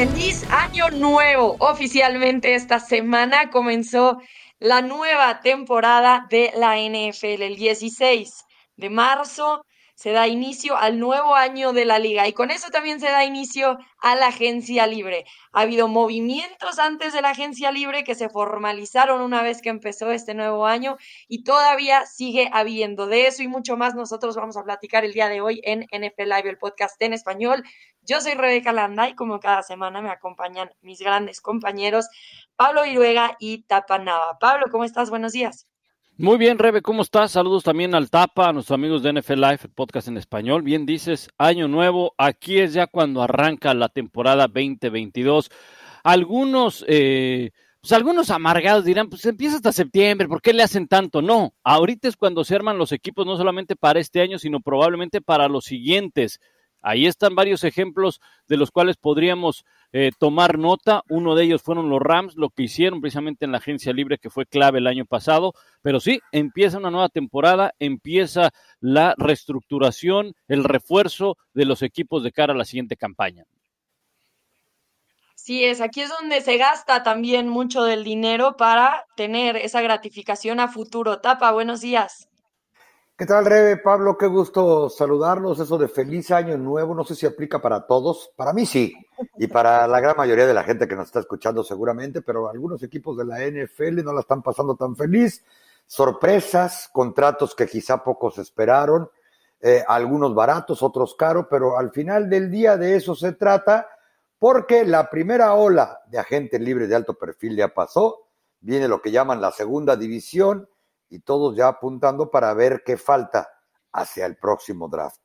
Feliz año nuevo. Oficialmente esta semana comenzó la nueva temporada de la NFL, el 16 de marzo se da inicio al nuevo año de la liga y con eso también se da inicio a la agencia libre. Ha habido movimientos antes de la agencia libre que se formalizaron una vez que empezó este nuevo año y todavía sigue habiendo. De eso y mucho más nosotros vamos a platicar el día de hoy en NFL Live, el podcast en español. Yo soy Rebeca Landa y como cada semana me acompañan mis grandes compañeros Pablo Viruega y Tapa Nava. Pablo, ¿cómo estás? Buenos días. Muy bien, Rebe, ¿cómo estás? Saludos también al Tapa, a nuestros amigos de NFL Live, el podcast en español. Bien dices, año nuevo, aquí es ya cuando arranca la temporada 2022. Algunos, eh, pues algunos amargados dirán, pues empieza hasta septiembre, ¿por qué le hacen tanto? No, ahorita es cuando se arman los equipos, no solamente para este año, sino probablemente para los siguientes. Ahí están varios ejemplos de los cuales podríamos eh, tomar nota. Uno de ellos fueron los Rams, lo que hicieron precisamente en la agencia libre, que fue clave el año pasado. Pero sí, empieza una nueva temporada, empieza la reestructuración, el refuerzo de los equipos de cara a la siguiente campaña. Sí, es, aquí es donde se gasta también mucho del dinero para tener esa gratificación a futuro. Tapa, buenos días. ¿Qué tal, Rebe? Pablo, qué gusto saludarlos. Eso de feliz año nuevo, no sé si aplica para todos. Para mí sí, y para la gran mayoría de la gente que nos está escuchando seguramente, pero algunos equipos de la NFL no la están pasando tan feliz. Sorpresas, contratos que quizá pocos esperaron, eh, algunos baratos, otros caros, pero al final del día de eso se trata, porque la primera ola de agentes libres de alto perfil ya pasó, viene lo que llaman la segunda división y todos ya apuntando para ver qué falta hacia el próximo draft.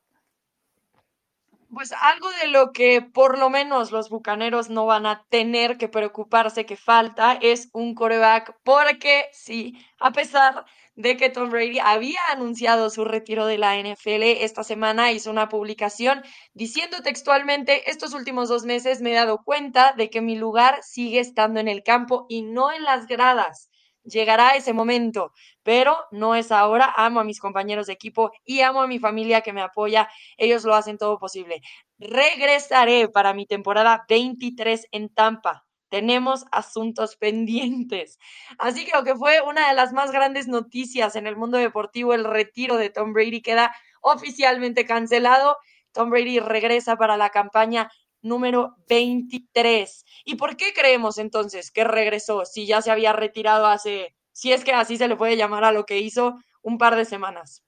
Pues algo de lo que por lo menos los bucaneros no van a tener que preocuparse que falta es un coreback, porque sí, a pesar de que Tom Brady había anunciado su retiro de la NFL esta semana, hizo una publicación diciendo textualmente, estos últimos dos meses me he dado cuenta de que mi lugar sigue estando en el campo y no en las gradas llegará ese momento, pero no es ahora. Amo a mis compañeros de equipo y amo a mi familia que me apoya. Ellos lo hacen todo posible. Regresaré para mi temporada 23 en Tampa. Tenemos asuntos pendientes. Así que lo que fue una de las más grandes noticias en el mundo deportivo, el retiro de Tom Brady queda oficialmente cancelado. Tom Brady regresa para la campaña número 23. ¿Y por qué creemos entonces que regresó si ya se había retirado hace, si es que así se le puede llamar a lo que hizo un par de semanas?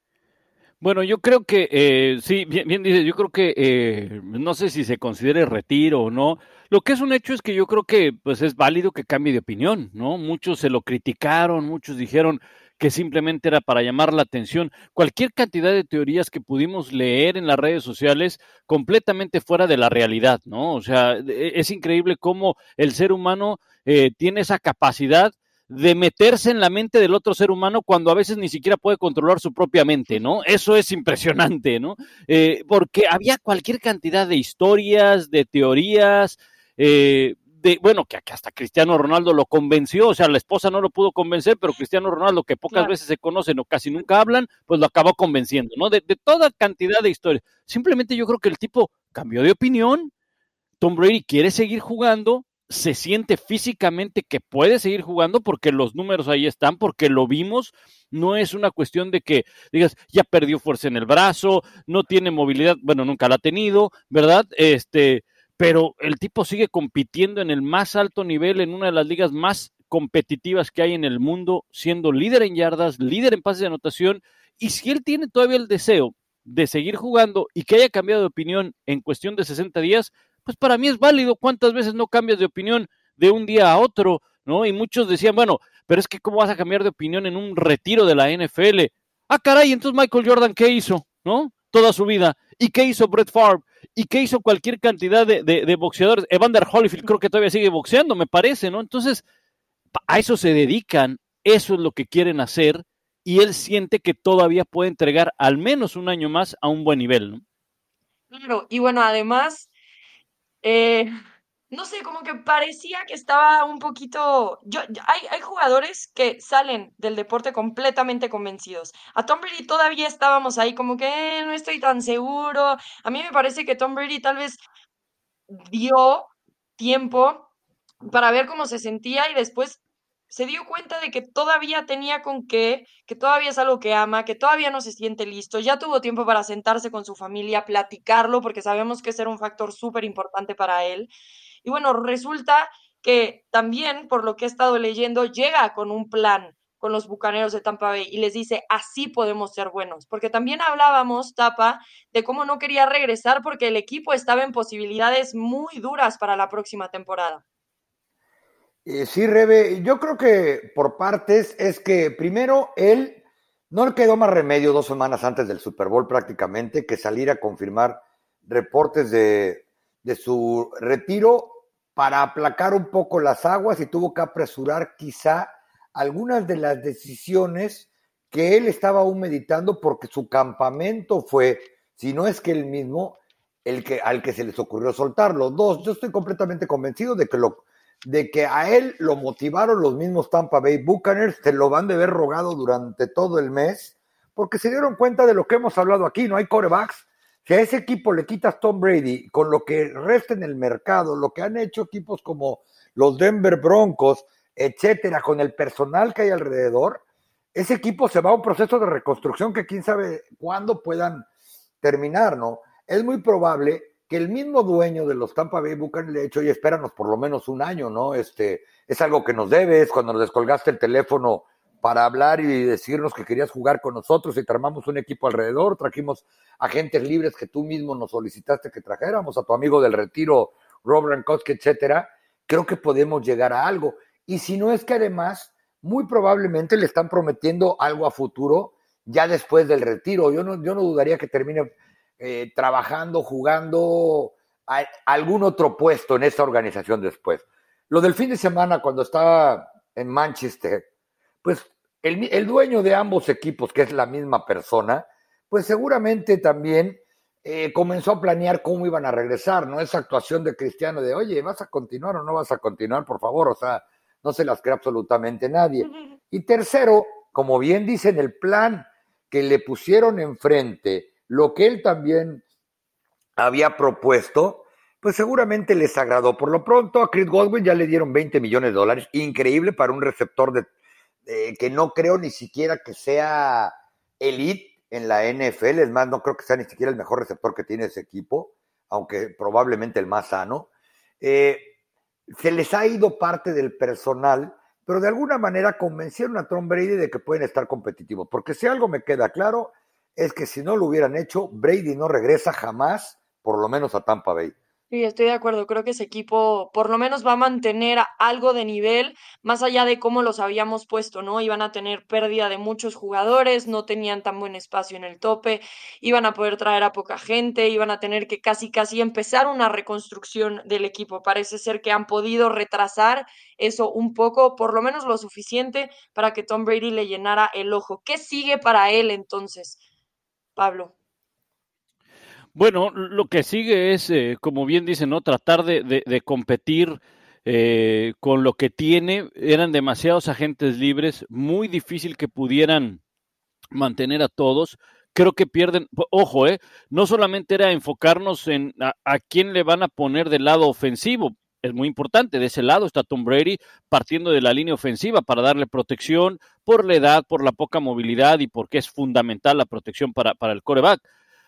Bueno, yo creo que, eh, sí, bien, bien dice, yo creo que, eh, no sé si se considere retiro o no. Lo que es un hecho es que yo creo que, pues, es válido que cambie de opinión, ¿no? Muchos se lo criticaron, muchos dijeron, que simplemente era para llamar la atención. Cualquier cantidad de teorías que pudimos leer en las redes sociales completamente fuera de la realidad, ¿no? O sea, e, es increíble cómo el ser humano eh, tiene esa capacidad de meterse en la mente del otro ser humano cuando a veces ni siquiera puede controlar su propia mente, ¿no? Eso es impresionante, ¿no? Eh, porque había cualquier cantidad de historias, de teorías, eh, bueno, que, hasta Cristiano Ronaldo lo convenció, o sea, la esposa no lo pudo convencer, pero Cristiano Ronaldo, que pocas veces se conocen o casi nunca hablan, pues lo acabó convenciendo, ¿no? De, de toda cantidad de historias. Simplemente yo creo que el tipo cambió de opinión, Tom Brady quiere seguir jugando, se siente físicamente que puede seguir jugando porque los números ahí están, porque lo vimos. No es una cuestión de que digas, ya perdió fuerza en el brazo, no tiene movilidad, bueno, nunca la ha tenido, ¿verdad? Este, pero el tipo sigue compitiendo en el más alto nivel, en una de las ligas más competitivas que hay en el mundo, siendo líder en yardas, líder en pases de anotación, y si él tiene todavía el deseo de seguir jugando y que haya cambiado de opinión en cuestión de 60 días, pues para mí es válido. ¿Cuántas veces no cambias de opinión de un día a otro? ¿No? Y muchos decían, bueno, pero es que ¿cómo vas a cambiar de opinión en un retiro de la NFL? Ah, caray, entonces Michael Jordan, ¿qué hizo? ¿No? Toda su vida. ¿Y qué hizo Brett Favre? ¿Y qué hizo cualquier cantidad de, boxeadores? Evander Holyfield creo que todavía sigue boxeando, me parece, ¿no? Entonces, a eso se dedican, eso es lo que quieren hacer, y él siente que todavía puede entregar al menos un año más a un buen nivel, ¿no? Claro, y bueno, además, eh, no sé, como que parecía que estaba un poquito. Yo, hay, hay jugadores que salen del deporte completamente convencidos. A Tom Brady todavía estábamos ahí, como que eh, no estoy tan seguro. A mí me parece que Tom Brady tal vez dio tiempo para ver cómo se sentía y después se dio cuenta de que todavía tenía con qué, que todavía es algo que ama, que todavía no se siente listo, ya tuvo tiempo para sentarse con su familia, platicarlo, porque sabemos que ese era un factor súper importante para él. Y bueno, resulta que también, por lo que he estado leyendo, llega con un plan con los Bucaneros de Tampa Bay y les dice, así podemos ser buenos, porque también hablábamos, Tapa, de cómo no quería regresar porque el equipo estaba en posibilidades muy duras para la próxima temporada. Eh, sí, Rebe, yo creo que por partes es que primero él no le quedó más remedio dos semanas antes del Super Bowl prácticamente que salir a confirmar reportes de, de su retiro para aplacar un poco las aguas y tuvo que apresurar quizá algunas de las decisiones que él estaba aún meditando porque su campamento fue, si no es que él mismo, el que, al que se les ocurrió soltarlo. Dos, yo estoy completamente convencido de que lo de que a él lo motivaron los mismos Tampa Bay Buccaneers, se lo van de ver rogado durante todo el mes, porque se dieron cuenta de lo que hemos hablado aquí, no hay corebacks. Si a ese equipo le quitas Tom Brady con lo que resta en el mercado, lo que han hecho equipos como los Denver Broncos, etcétera, con el personal que hay alrededor, ese equipo se va a un proceso de reconstrucción que quién sabe cuándo puedan terminar, ¿no? Es muy probable que el mismo dueño de los Tampa Bay Buccaneers le ha dicho, oye, espéranos por lo menos un año, ¿no? Este, es algo que nos debes, cuando nos descolgaste el teléfono para hablar y decirnos que querías jugar con nosotros y te armamos un equipo alrededor, trajimos agentes libres que tú mismo nos solicitaste que trajéramos, a tu amigo del retiro, Rob Rankowski, etcétera, creo que podemos llegar a algo. Y si no es que además, muy probablemente le están prometiendo algo a futuro ya después del retiro. Yo no, yo no dudaría que termine eh, trabajando, jugando algún otro puesto en esta organización después. Lo del fin de semana, cuando estaba en Manchester, pues el, el dueño de ambos equipos, que es la misma persona, pues seguramente también eh, comenzó a planear cómo iban a regresar, ¿no? Esa actuación de Cristiano de, oye, ¿vas a continuar o no vas a continuar, por favor? O sea, no se las cree absolutamente nadie. Y tercero, como bien dicen, el plan que le pusieron enfrente lo que él también había propuesto, pues seguramente les agradó. Por lo pronto, a Chris Godwin ya le dieron 20 millones de dólares, increíble para un receptor de, que no creo ni siquiera que sea elite en la NFL, es más, no creo que sea ni siquiera el mejor receptor que tiene ese equipo, aunque probablemente el más sano. Eh, se les ha ido parte del personal, pero de alguna manera convencieron a Tom Brady de que pueden estar competitivos, porque si algo me queda claro, es que si no lo hubieran hecho, Brady no regresa jamás, por lo menos a Tampa Bay. Sí, estoy de acuerdo. Creo que ese equipo por lo menos va a mantener algo de nivel, más allá de cómo los habíamos puesto, ¿no? Iban a tener pérdida de muchos jugadores, no tenían tan buen espacio en el tope, iban a poder traer a poca gente, iban a tener que casi, casi empezar una reconstrucción del equipo. Parece ser que han podido retrasar eso un poco, por lo menos lo suficiente para que Tom Brady le llenara el ojo. ¿Qué sigue para él entonces? Pablo. Bueno, lo que sigue es, eh, como bien dicen, ¿no? tratar de, competir eh, con lo que tiene. Eran demasiados agentes libres, muy difícil que pudieran mantener a todos. Creo que pierden, ojo, eh, no solamente era enfocarnos en a, a quién le van a poner del lado ofensivo, es muy importante. De ese lado está Tom Brady partiendo de la línea ofensiva para darle protección por la edad, por la poca movilidad y porque es fundamental la protección para, para el coreback.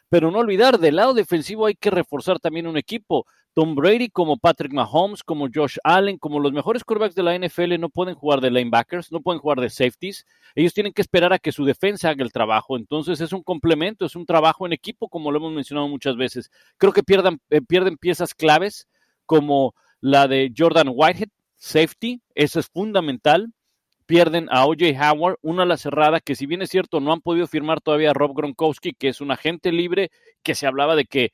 Pero no olvidar, del lado defensivo hay que reforzar también un equipo. Tom Brady, como Patrick Mahomes, como Josh Allen, como los mejores quarterbacks de la NFL, no pueden jugar de linebackers, no pueden jugar de safeties. Ellos tienen que esperar a que su defensa haga el trabajo. Entonces es un complemento, es un trabajo en equipo, como lo hemos mencionado muchas veces. Creo que pierdan, eh, pierden piezas claves como la de Jordan Whitehead, safety, eso es fundamental. Pierden a OJ Howard, una la cerrada, que si bien es cierto, no han podido firmar todavía a Rob Gronkowski, que es un agente libre, que se hablaba de que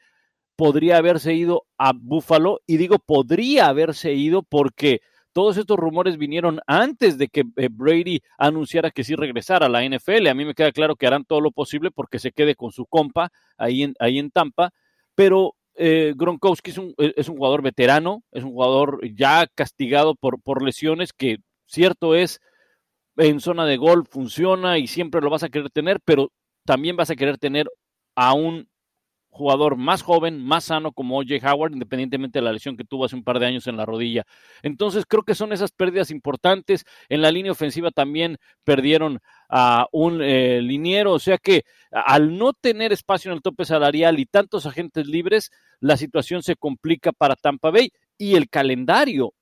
podría haberse ido a Buffalo, y digo podría haberse ido porque todos estos rumores vinieron antes de que eh, Brady anunciara que sí regresara a la NFL. A mí me queda claro que harán todo lo posible porque se quede con su compa ahí en, ahí en Tampa, pero eh, Gronkowski es un, eh, es un, jugador veterano, es un jugador ya castigado por, por lesiones, que cierto es, en zona de gol funciona y siempre lo vas a querer tener, pero también vas a querer tener a un jugador más joven, más sano como O.J. Howard, independientemente de la lesión que tuvo hace un par de años en la rodilla. Entonces creo que son esas pérdidas importantes. En la línea ofensiva también perdieron a un eh, liniero, o sea que al no tener espacio en el tope salarial y tantos agentes libres, la situación se complica para Tampa Bay y el calendario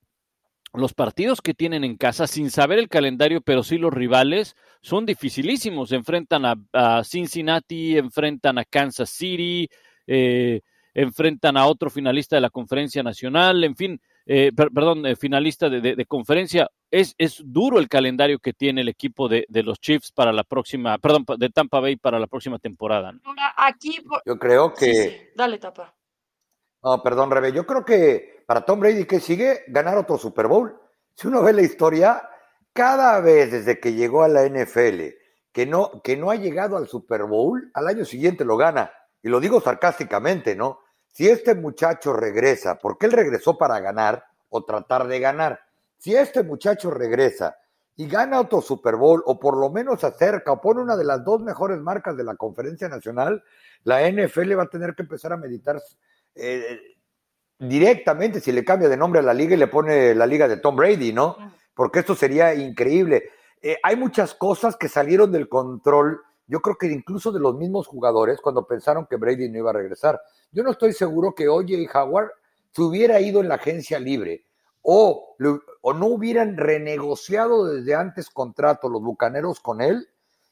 los partidos que tienen en casa, sin saber el calendario, pero sí los rivales, son dificilísimos. Enfrentan a, Cincinnati, enfrentan a Kansas City, eh, enfrentan a otro finalista de la conferencia nacional, en fin, eh, perdón, eh, finalista de, conferencia. Es, es, duro el calendario que tiene el equipo de, los Chiefs para la próxima, perdón, de Tampa Bay para la próxima temporada. Aquí, yo creo que. Dale, tapa. No, perdón, Rebe. Yo creo que para Tom Brady, ¿qué sigue? Ganar otro Super Bowl. Si uno ve la historia, cada vez desde que llegó a la NFL que no, que no ha llegado al Super Bowl, al año siguiente lo gana. Y lo digo sarcásticamente, ¿no? Si este muchacho regresa, porque él regresó para ganar o tratar de ganar, si este muchacho regresa y gana otro Super Bowl o por lo menos acerca o pone una de las dos mejores marcas de la conferencia nacional, la NFL va a tener que empezar a meditar eh, directamente si le cambia de nombre a la liga y le pone la liga de Tom Brady, ¿no? Porque esto sería increíble. Eh, hay muchas cosas que salieron del control, yo creo que incluso de los mismos jugadores cuando pensaron que Brady no iba a regresar. Yo no estoy seguro que Oye Howard se hubiera ido en la agencia libre o, o no hubieran renegociado desde antes contrato los bucaneros con él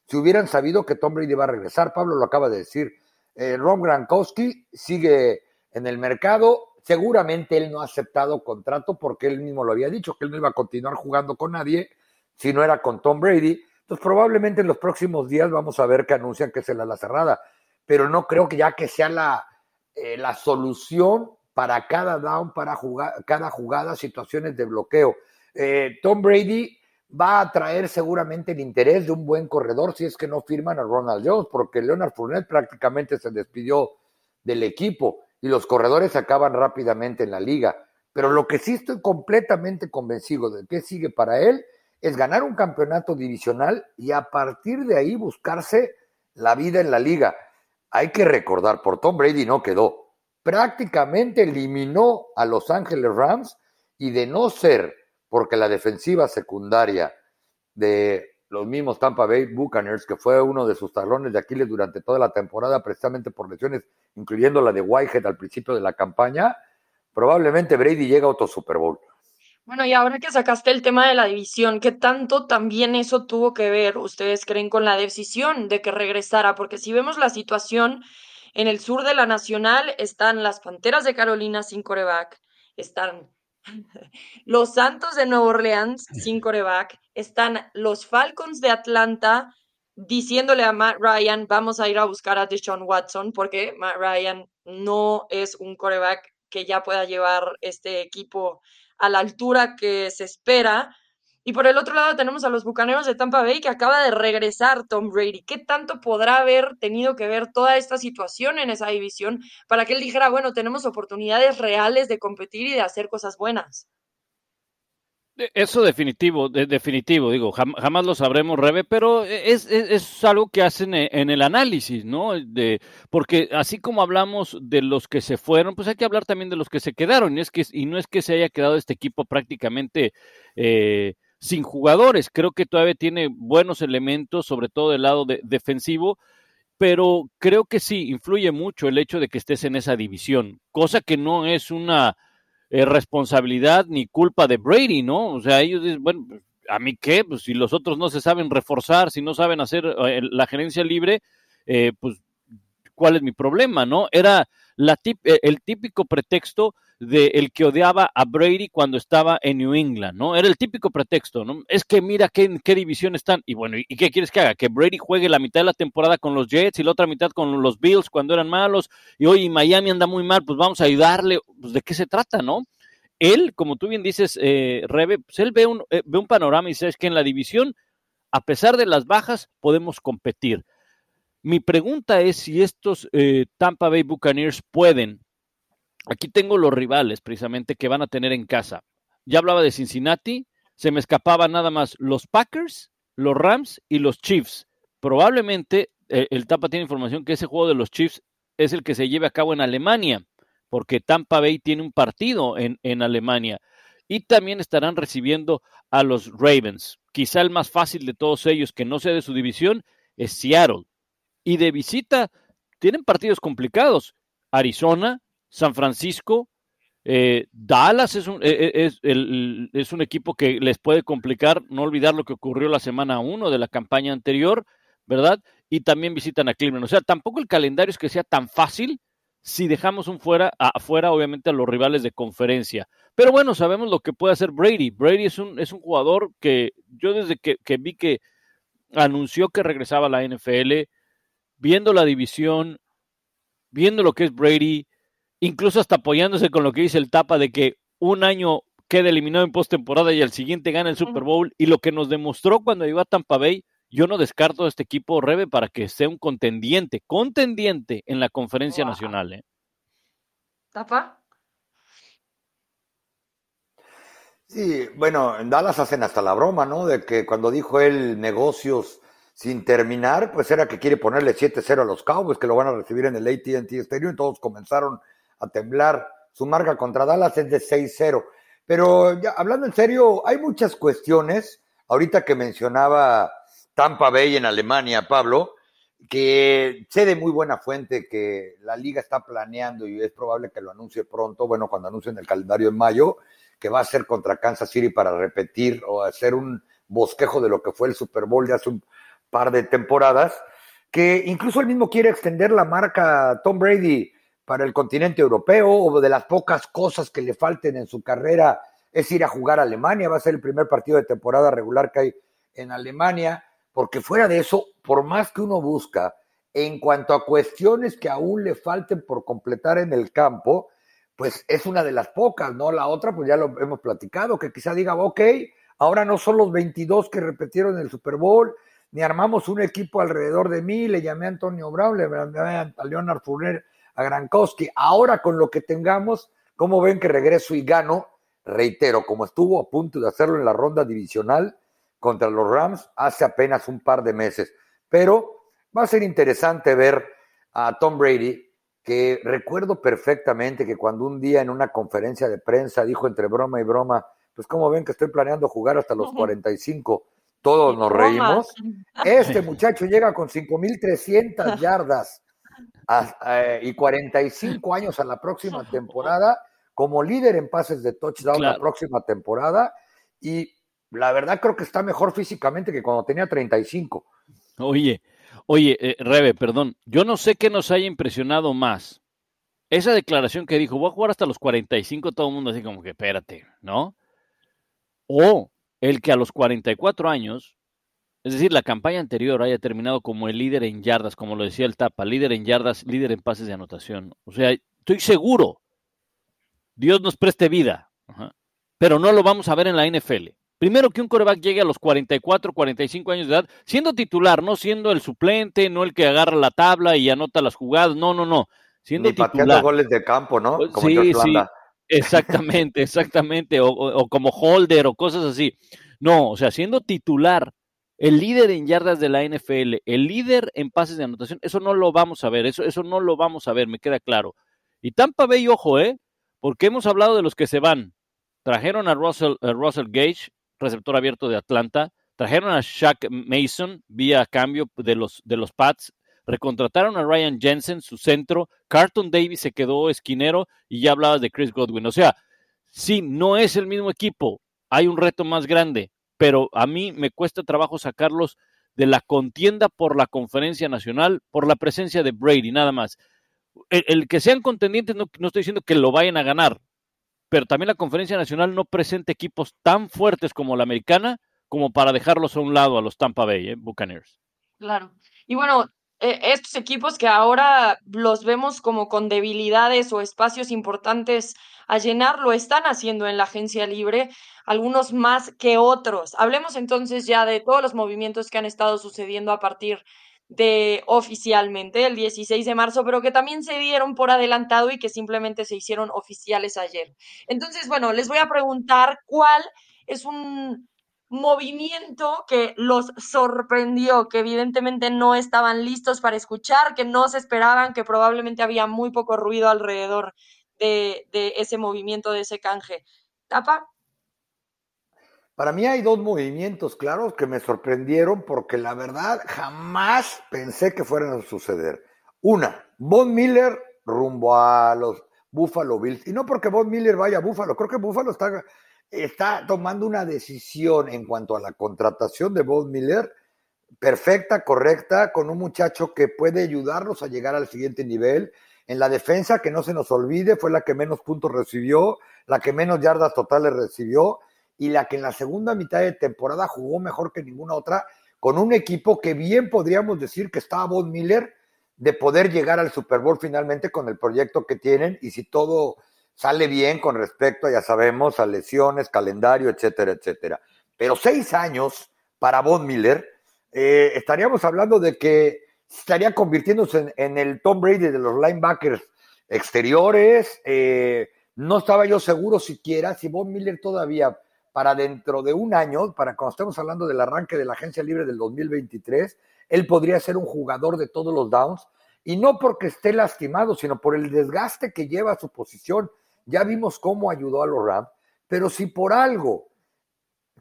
si hubieran sabido que Tom Brady iba a regresar. Pablo lo acaba de decir. Eh, Ron Gronkowski sigue en el mercado. Seguramente él no ha aceptado contrato porque él mismo lo había dicho, que él no iba a continuar jugando con nadie si no era con Tom Brady. Entonces probablemente en los próximos días vamos a ver que anuncian que es el ala cerrada, pero no creo que ya que sea la, eh, la solución para cada down, para jugar, cada jugada, situaciones de bloqueo. Eh, Tom Brady va a atraer seguramente el interés de un buen corredor si es que no firman a Ronald Jones, porque Leonard Fournette prácticamente se despidió del equipo y los corredores acaban rápidamente en la liga. Pero lo que sí estoy completamente convencido de que sigue para él es ganar un campeonato divisional y a partir de ahí buscarse la vida en la liga. Hay que recordar, por Tom Brady no quedó. Prácticamente eliminó a Los Ángeles Rams y de no ser porque la defensiva secundaria de los mismos Tampa Bay Buccaneers, que fue uno de sus talones de Aquiles durante toda la temporada, precisamente por lesiones, incluyendo la de Whitehead al principio de la campaña, probablemente Brady llega a otro Super Bowl. Bueno, y ahora que sacaste el tema de la división, ¿qué tanto también eso tuvo que ver, ustedes creen, con la decisión de que regresara? Porque si vemos la situación en el sur de la Nacional, están las Panteras de Carolina sin coreback, están los Santos de Nueva Orleans sin coreback, están los Falcons de Atlanta diciéndole a Matt Ryan, vamos a ir a buscar a Deshaun Watson, porque Matt Ryan no es un coreback que ya pueda llevar este equipo a la altura que se espera. Y por el otro lado tenemos a los Bucaneros de Tampa Bay que acaba de regresar Tom Brady. ¿Qué tanto podrá haber tenido que ver toda esta situación en esa división para que él dijera, bueno, tenemos oportunidades reales de competir y de hacer cosas buenas? Eso definitivo, definitivo, digo, jamás lo sabremos, Rebe, pero es, es, algo que hacen e, en el análisis, ¿no? De, porque así como hablamos de los que se fueron, pues hay que hablar también de los que se quedaron, y, es que, y no es que se haya quedado este equipo prácticamente eh, sin jugadores, creo que todavía tiene buenos elementos, sobre todo del lado defensivo, pero creo que sí, influye mucho el hecho de que estés en esa división, cosa que no es una eh, responsabilidad ni culpa de Brady, ¿no? O sea, ellos dicen, bueno, ¿a mí qué? Pues si los otros no se saben reforzar, si no saben hacer eh, la gerencia libre, eh, pues, ¿cuál es mi problema, no? Era la el típico pretexto de el que odiaba a Brady cuando estaba en New England, ¿no? Era el típico pretexto, ¿no? Es que mira qué, qué división están. Y bueno, ¿y qué quieres que haga? Que Brady juegue la mitad de la temporada con los Jets y la otra mitad con los Bills cuando eran malos. Y hoy Miami anda muy mal, pues vamos a ayudarle. Pues de qué se trata, ¿no? Él, como tú bien dices, eh, Rebe, pues él ve un, eh, ve un panorama y dice que en la división, a pesar de las bajas, podemos competir. Mi pregunta es si estos eh, Tampa Bay Buccaneers pueden Aquí tengo los rivales precisamente que van a tener en casa. Ya hablaba de Cincinnati, se me escapaban nada más los Packers, los Rams y los Chiefs. Probablemente eh, el Tapa tiene información que ese juego de los Chiefs es el que se lleve a cabo en Alemania, porque Tampa Bay tiene un partido en, en Alemania. Y también estarán recibiendo a los Ravens. Quizá el más fácil de todos ellos, que no sea de su división, es Seattle. Y de visita tienen partidos complicados. Arizona, San Francisco, eh, Dallas es un, eh, eh, es, el, es un equipo que les puede complicar, no olvidar lo que ocurrió la semana 1 de la campaña anterior, ¿verdad? Y también visitan a Cleveland. O sea, tampoco el calendario es que sea tan fácil si dejamos un fuera, afuera, obviamente, a los rivales de conferencia. Pero bueno, sabemos lo que puede hacer Brady. Brady es un, es un jugador que yo desde que, que vi que anunció que regresaba a la NFL, viendo la división, viendo lo que es Brady, incluso hasta apoyándose con lo que dice el Tapa de que un año queda eliminado en postemporada y al siguiente gana el Super Bowl, y lo que nos demostró cuando iba a Tampa Bay, yo no descarto a este equipo Rebe para que sea un contendiente, contendiente en la conferencia wow. nacional. ¿eh? ¿Tapa? Sí, bueno, en Dallas hacen hasta la broma, ¿no? De que cuando dijo él negocios sin terminar, pues era que quiere ponerle 7-0 a los Cowboys, que lo van a recibir en el AT&T Stadium, y todos comenzaron a temblar. Su marca contra Dallas es de 6-0. Pero hablando en serio, hay muchas cuestiones. Ahorita que mencionaba Tampa Bay en Alemania, Pablo, que sé de muy buena fuente que la liga está planeando y es probable que lo anuncie pronto, bueno, cuando anuncien el calendario en mayo, que va a ser contra Kansas City para repetir o hacer un bosquejo de lo que fue el Super Bowl de hace un par de temporadas, que incluso él mismo quiere extender la marca Tom Brady para el continente europeo o de las pocas cosas que le falten en su carrera es ir a jugar a Alemania, va a ser el primer partido de temporada regular que hay en Alemania, porque fuera de eso, por más que uno busca, en cuanto a cuestiones que aún le falten por completar en el campo, pues es una de las pocas, ¿no? La otra, pues ya lo hemos platicado, que quizá diga, ok, ahora no son los 22 que repitieron el Super Bowl, ni armamos un equipo alrededor de mí, le llamé a Antonio Brown, le llamé a Leonard Fournier, a Grankowski. Ahora con lo que tengamos, ¿cómo ven que regreso y gano? Reitero, como estuvo a punto de hacerlo en la ronda divisional contra los Rams hace apenas un par de meses. Pero va a ser interesante ver a Tom Brady, que recuerdo perfectamente que cuando un día en una conferencia de prensa dijo entre broma y broma, pues como ven que estoy planeando jugar hasta los 45, todos nos reímos. Este muchacho llega con 5.300 yardas a, eh, y 45 años a la próxima temporada como líder en pases de touchdown claro. la próxima temporada y la verdad creo que está mejor físicamente que cuando tenía 35. Oye, oye, eh, Rebe, perdón, yo no sé qué nos haya impresionado más. Esa declaración que dijo, voy a jugar hasta los 45, todo el mundo así como que espérate, ¿no? O el que a los 44 años, es decir, la campaña anterior haya terminado como el líder en yardas, como lo decía el Tapa, líder en yardas, líder en pases de anotación. O sea, estoy seguro, Dios nos preste vida, Ajá. pero no lo vamos a ver en la NFL. Primero que un coreback llegue a los 44, 45 años de edad, siendo titular, no siendo el suplente, no el que agarra la tabla y anota las jugadas, no, no, no. Siendo Ni titular. goles de campo, ¿no? Como sí, sí. Exactamente, exactamente, o, o, o, como holder o cosas así. No, o sea, siendo titular, el líder en yardas de la NFL, el líder en pases de anotación, eso no lo vamos a ver, eso, eso no lo vamos a ver, me queda claro. Y Tampa Bay, ojo, ¿eh? Porque hemos hablado de los que se van. Trajeron a Russell, a Russell Gage, receptor abierto de Atlanta, trajeron a Shaq Mason vía cambio de los, de los Pats, recontrataron a Ryan Jensen, su centro, Carlton Davis se quedó esquinero y ya hablabas de Chris Godwin. O sea, sí, no es el mismo equipo, hay un reto más grande, pero a mí me cuesta trabajo sacarlos de la contienda por la conferencia nacional, por la presencia de Brady, nada más. El, que sean contendientes, no, no, estoy diciendo que lo vayan a ganar, pero también la conferencia nacional no presenta equipos tan fuertes como la americana como para dejarlos a un lado a los Tampa Bay, ¿eh? Buccaneers. Claro. Y bueno, estos equipos que ahora los vemos como con debilidades o espacios importantes a llenar, lo están haciendo en la agencia libre, algunos más que otros. Hablemos entonces ya de todos los movimientos que han estado sucediendo a partir de oficialmente el 16 de marzo, pero que también se dieron por adelantado y que simplemente se hicieron oficiales ayer. Entonces, bueno, les voy a preguntar cuál es un movimiento que los sorprendió, que evidentemente no estaban listos para escuchar, que no se esperaban, que probablemente había muy poco ruido alrededor de, de ese movimiento, de ese canje. ¿Tapa? Para mí hay dos movimientos claros que me sorprendieron porque la verdad jamás pensé que fueran a suceder. Una, Von Miller rumbo a los Buffalo Bills. Y no porque Von Miller vaya a Buffalo, creo que Buffalo está, está tomando una decisión en cuanto a la contratación de Von Miller perfecta, correcta, con un muchacho que puede ayudarnos a llegar al siguiente nivel. En la defensa, que no se nos olvide, fue la que menos puntos recibió, la que menos yardas totales recibió y la que en la segunda mitad de temporada jugó mejor que ninguna otra, con un equipo que bien podríamos decir que estaba Von Miller de poder llegar al Super Bowl finalmente con el proyecto que tienen y si todo sale bien con respecto, ya sabemos, a lesiones, calendario, etcétera, etcétera. Pero seis años para Von Miller, eh, estaríamos hablando de que estaría convirtiéndose en, el Tom Brady de los linebackers exteriores. Eh, no estaba yo seguro siquiera si Von Miller todavía para dentro de un año, para cuando estemos hablando del arranque de la agencia libre del 2023, él podría ser un jugador de todos los downs, y no porque esté lastimado, sino por el desgaste que lleva a su posición. Ya vimos cómo ayudó a los Rams, pero si por algo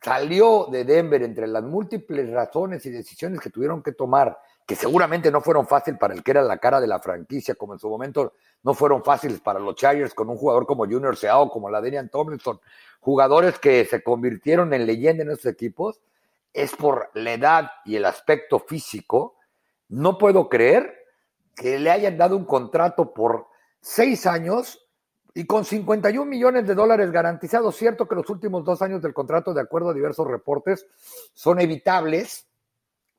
salió de Denver entre las múltiples razones y decisiones que tuvieron que tomar, que seguramente no fueron fáciles para el que era la cara de la franquicia, como en su momento no fueron fáciles para los Chargers con un jugador como Junior Seao, como la Daniel Tomlinson, jugadores que se convirtieron en leyenda en esos equipos, es por la edad y el aspecto físico. No puedo creer que le hayan dado un contrato por seis años y con 51 millones de dólares garantizados. Cierto que los últimos dos años del contrato, de acuerdo a diversos reportes, son evitables,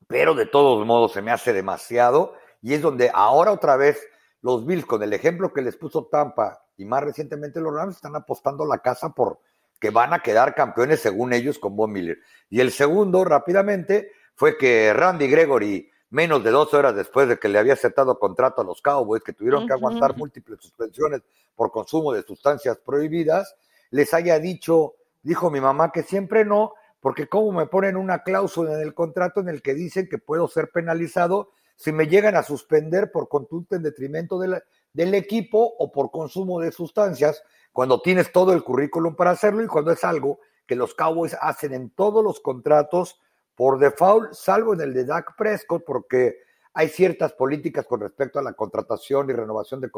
pero de todos modos se me hace demasiado. Y es donde ahora otra vez los Bills, con el ejemplo que les puso Tampa y más recientemente los Rams, están apostando la casa por que van a quedar campeones según ellos con Von Miller. Y el segundo, rápidamente, fue que Randy Gregory, menos de dos horas después de que le había aceptado contrato a los Cowboys, que tuvieron que aguantar múltiples suspensiones por consumo de sustancias prohibidas, les haya dicho, dijo mi mamá que siempre no, porque como me ponen una cláusula en el contrato en el que dicen que puedo ser penalizado si me llegan a suspender por conducta en detrimento del equipo o por consumo de sustancias, cuando tienes todo el currículum para hacerlo y cuando es algo que los Cowboys hacen en todos los contratos por default, salvo en el de Dak Prescott, porque hay ciertas políticas con respecto a la contratación y renovación de,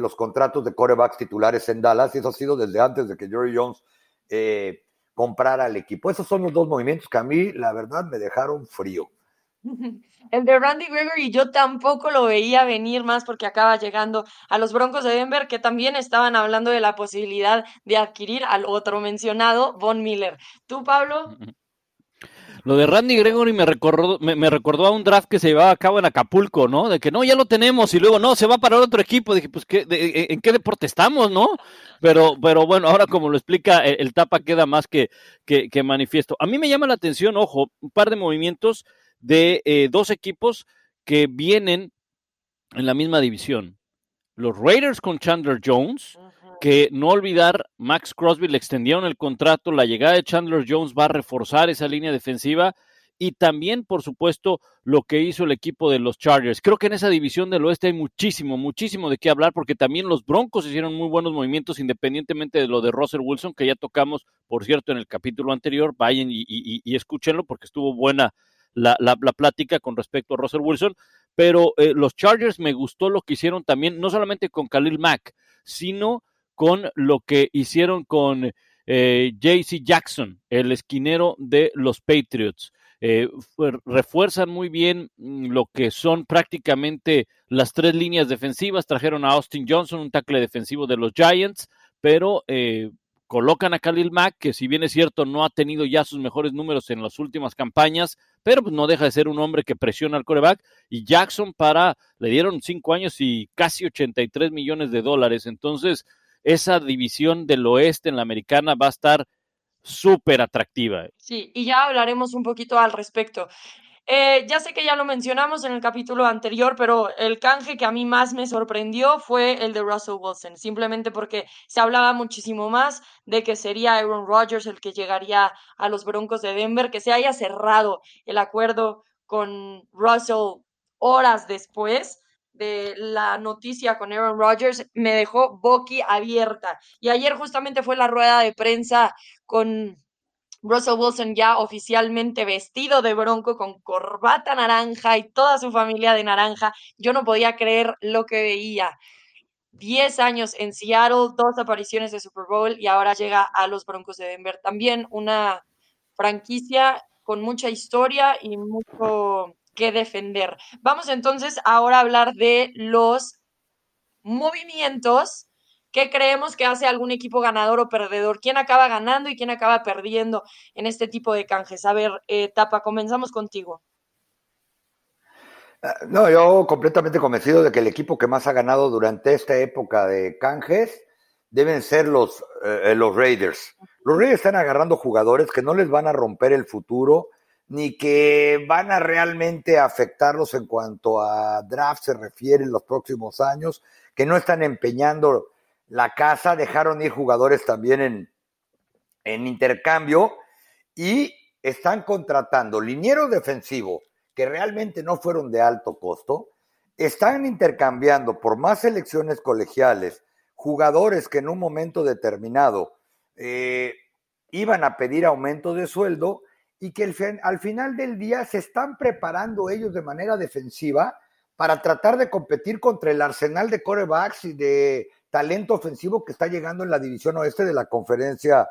los contratos de corebacks titulares en Dallas, y eso ha sido desde antes de que Jerry Jones eh, comprara el equipo. Esos son los dos movimientos que a mí, la verdad, me dejaron frío. El de Randy Gregory yo tampoco lo veía venir más porque acaba llegando a los Broncos de Denver que también estaban hablando de la posibilidad de adquirir al otro mencionado, Von Miller. ¿Tú, Pablo? Lo de Randy Gregory me recordó, me, recordó a un draft que se llevaba a cabo en Acapulco, ¿no? De que no, ya lo tenemos y luego no, se va para otro equipo. Dije, pues, ¿qué, ¿en qué deporte estamos, no? Pero, pero bueno, ahora como lo explica, el, tapa queda más que, que, que manifiesto. A mí me llama la atención, ojo, un par de movimientos de eh, dos equipos que vienen en la misma división. Los Raiders con Chandler Jones, que no olvidar, Max Crosby le extendieron el contrato, la llegada de Chandler Jones va a reforzar esa línea defensiva y también, por supuesto, lo que hizo el equipo de los Chargers. Creo que en esa división del oeste hay muchísimo, muchísimo de qué hablar, porque también los Broncos hicieron muy buenos movimientos, independientemente de lo de Russell Wilson, que ya tocamos, por cierto, en el capítulo anterior. Vayan y escúchenlo, porque estuvo buena la, la, plática con respecto a Russell Wilson, pero eh, los Chargers me gustó lo que hicieron también, no solamente con Khalil Mack, sino con lo que hicieron con eh, JC Jackson, el esquinero de los Patriots. Eh, refuerzan muy bien mm, lo que son prácticamente las tres líneas defensivas. Trajeron a Austin Johnson, un tackle defensivo de los Giants, pero eh, colocan a Khalil Mack, que si bien es cierto no ha tenido ya sus mejores números en las últimas campañas, pero pues no deja de ser un hombre que presiona al coreback. Y Jackson para, le dieron cinco años y casi 83 millones de dólares. Entonces, esa división del oeste en la americana va a estar súper atractiva. Sí, y ya hablaremos un poquito al respecto. Eh, ya sé que ya lo mencionamos en el capítulo anterior, pero el canje que a mí más me sorprendió fue el de Russell Wilson, simplemente porque se hablaba muchísimo más de que sería Aaron Rodgers el que llegaría a los Broncos de Denver, que se haya cerrado el acuerdo con Russell horas después de la noticia con Aaron Rodgers me dejó boqui abierta. Y ayer justamente fue la rueda de prensa con Russell Wilson ya oficialmente vestido de bronco con corbata naranja y toda su familia de naranja. Yo no podía creer lo que veía. Diez años en Seattle, dos apariciones de Super Bowl y ahora llega a los Broncos de Denver. También una franquicia con mucha historia y mucho que defender. Vamos entonces ahora a hablar de los movimientos ¿Qué creemos que hace algún equipo ganador o perdedor? ¿Quién acaba ganando y quién acaba perdiendo en este tipo de canjes? A ver, eh, Tapa, comenzamos contigo. Ah, no, yo completamente convencido de que el equipo que más ha ganado durante esta época de canjes deben ser los, eh, los Raiders. Los Raiders están agarrando jugadores que no les van a romper el futuro ni que van a realmente afectarlos en cuanto a draft se refiere en los próximos años, que no están empeñando la casa, dejaron ir jugadores también en, en intercambio y están contratando linieros defensivos que realmente no fueron de alto costo, están intercambiando por más selecciones colegiales jugadores que en un momento determinado eh, iban a pedir aumento de sueldo y que al final del día se están preparando ellos de manera defensiva para tratar de competir contra el arsenal de corebacks y de talento ofensivo que está llegando en la división oeste de la conferencia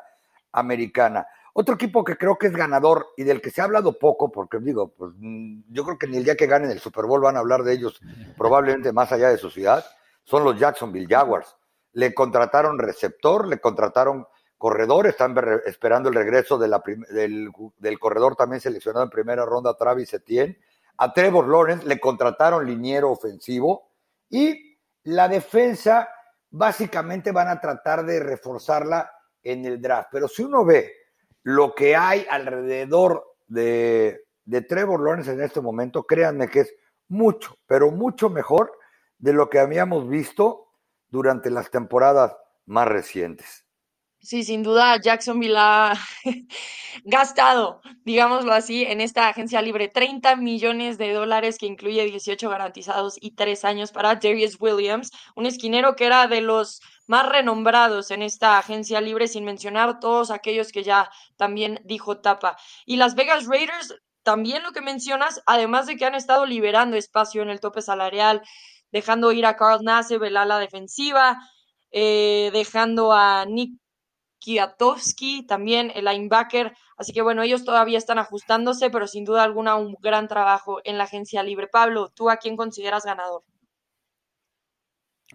americana. Otro equipo que creo que es ganador y del que se ha hablado poco, porque digo, pues mm, yo creo que ni el día que ganen el Super Bowl van a hablar de ellos, probablemente más allá de su ciudad, son los Jacksonville Jaguars. Le contrataron receptor, le contrataron corredor, están esperando el regreso de la del, del, corredor también seleccionado en primera ronda, Travis Etienne. A Trevor Lawrence le contrataron liniero ofensivo y la defensa básicamente van a tratar de reforzarla en el draft. Pero si uno ve lo que hay alrededor de, de Trevor Lawrence en este momento, créanme que es mucho, pero mucho mejor de lo que habíamos visto durante las temporadas más recientes. Sí, sin duda Jacksonville ha gastado, digámoslo así, en esta agencia libre 30 millones de dólares que incluye 18 garantizados y 3 años para Darius Williams, un esquinero que era de los más renombrados en esta agencia libre, sin mencionar todos aquellos que ya también dijo Tapa. Y las Vegas Raiders, también lo que mencionas, además de que han estado liberando espacio en el tope salarial, dejando ir a Carl Nassib, el ala defensiva, eh, dejando a Nick Kiatowski, también el linebacker. Así que bueno, ellos todavía están ajustándose, pero sin duda alguna un gran trabajo en la agencia libre. Pablo, ¿tú a quién consideras ganador?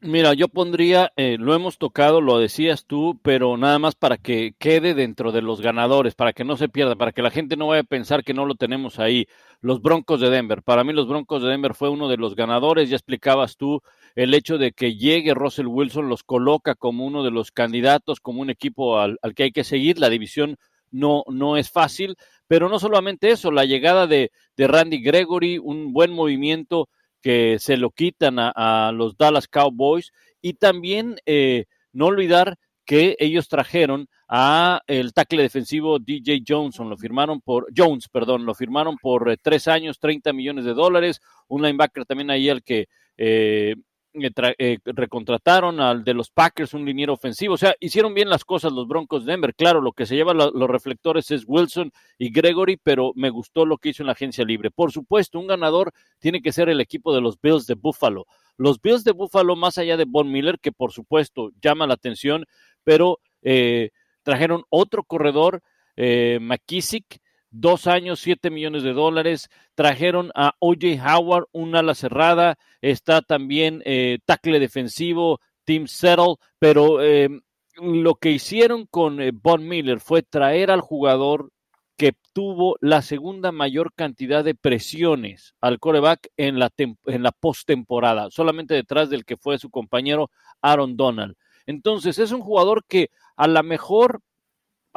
Mira, yo pondría, eh, lo hemos tocado, lo decías tú, pero nada más para que quede dentro de los ganadores, para que no se pierda, para que la gente no vaya a pensar que no lo tenemos ahí. Los Broncos de Denver. Para mí los Broncos de Denver fue uno de los ganadores, ya explicabas tú el hecho de que llegue Russell Wilson los coloca como uno de los candidatos, como un equipo al, que hay que seguir. La división no, no es fácil, pero no solamente eso, la llegada de, de Randy Gregory, un buen movimiento que se lo quitan a, los Dallas Cowboys y también eh, no olvidar que ellos trajeron a el tackle defensivo DJ Johnson, lo firmaron por Jones, perdón, lo firmaron por eh, tres años, 30 millones de dólares, un linebacker también ahí al que eh, eh, recontrataron al de los Packers, un liniero ofensivo. O sea, hicieron bien las cosas los Broncos de Denver. Claro, lo que se lleva los reflectores es Wilson y Gregory, pero me gustó lo que hizo en la agencia libre. Por supuesto, un ganador tiene que ser el equipo de los Bills de Buffalo. Los Bills de Buffalo, más allá de Von Miller, que por supuesto llama la atención, pero eh, trajeron otro corredor, eh, McKissick, dos años, siete millones de dólares. Trajeron a OJ Howard, un ala cerrada. Está también eh, tackle defensivo, Tim Settle. Pero eh, lo que hicieron con eh, Von Miller fue traer al jugador que tuvo la segunda mayor cantidad de presiones al coreback en la, en la postemporada, solamente detrás del que fue su compañero Aaron Donald. Entonces, es un jugador que a lo mejor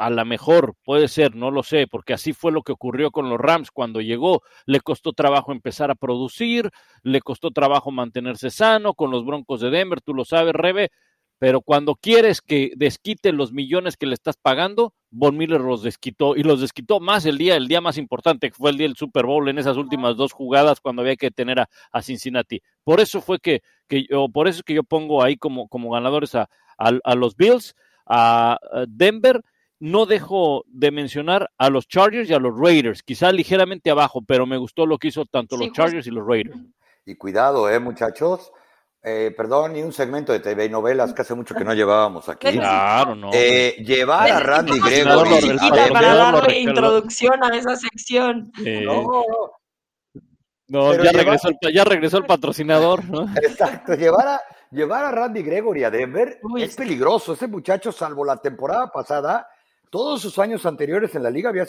a lo mejor puede ser, no lo sé, porque así fue lo que ocurrió con los Rams cuando llegó. Le costó trabajo empezar a producir, le costó trabajo mantenerse sano con los Broncos de Denver, tú lo sabes, Rebe, pero cuando quieres que desquite los millones que le estás pagando, Von Miller los desquitó y los desquitó más el día, el día más importante, que fue el día del Super Bowl en esas últimas dos jugadas cuando había que tener a, a Cincinnati. Por eso fue que, que yo, por eso es que yo pongo ahí como, como ganadores a, a, a los Bills, a Denver no dejo de mencionar a los Chargers y a los Raiders, quizá ligeramente abajo, pero me gustó lo que hizo tanto sí, los Chargers y los Raiders. Y cuidado, eh, muchachos. Eh, perdón, y un segmento de TV y novelas que hace mucho que no llevábamos aquí. Claro, no. Eh, llevar a Randy Gregory. para darle introducción a esa sección. Eh, no, no ya, llevar... regresó el, ya regresó el patrocinador, ¿no? Exacto, llevar a, llevar a Randy Gregory a Denver Uy, es peligroso. Ese muchacho, salvo la temporada pasada, todos sus años anteriores en la liga había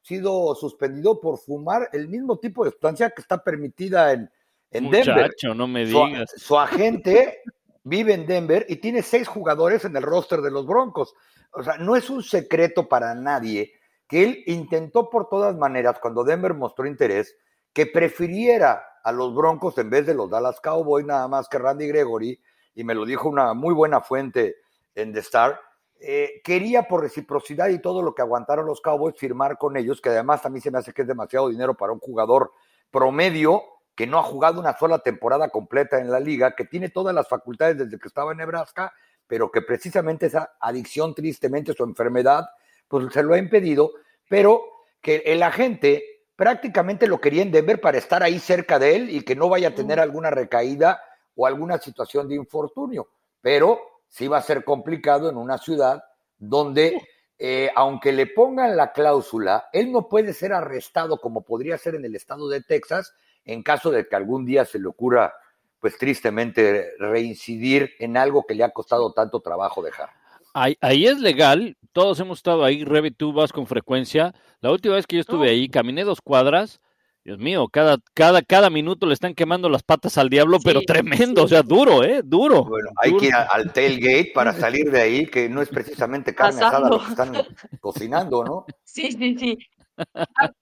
sido suspendido por fumar el mismo tipo de sustancia que está permitida en, en Muchacho, Denver. no me digas. Su, su, agente vive en Denver y tiene seis jugadores en el roster de los Broncos. O sea, no es un secreto para nadie que él intentó por todas maneras, cuando Denver mostró interés, que prefiriera a los Broncos en vez de los Dallas Cowboys, nada más que Randy Gregory, y me lo dijo una muy buena fuente en The Star, eh, quería por reciprocidad y todo lo que aguantaron los Cowboys firmar con ellos, que además a mí se me hace que es demasiado dinero para un jugador promedio que no ha jugado una sola temporada completa en la liga, que tiene todas las facultades desde que estaba en Nebraska, pero que precisamente esa adicción, tristemente, su enfermedad, pues se lo ha impedido, pero que el agente prácticamente lo quería en Denver para estar ahí cerca de él y que no vaya a tener alguna recaída o alguna situación de infortunio. Pero sí va a ser complicado en una ciudad donde, eh, aunque le pongan la cláusula, él no puede ser arrestado como podría ser en el estado de Texas en caso de que algún día se le ocurra, pues tristemente, reincidir en algo que le ha costado tanto trabajo dejar. Ahí, ahí, es legal, todos hemos estado ahí, Rebe, tú vas con frecuencia. La última vez que yo estuve ahí, caminé dos cuadras Dios mío, cada, cada, cada minuto le están quemando las patas al diablo, sí, pero tremendo, sí. o sea, duro, ¿eh? Duro. Bueno, hay duro. que ir al tailgate para salir de ahí, que no es precisamente carne Pasando. asada lo que están cocinando, ¿no? Sí, sí, sí.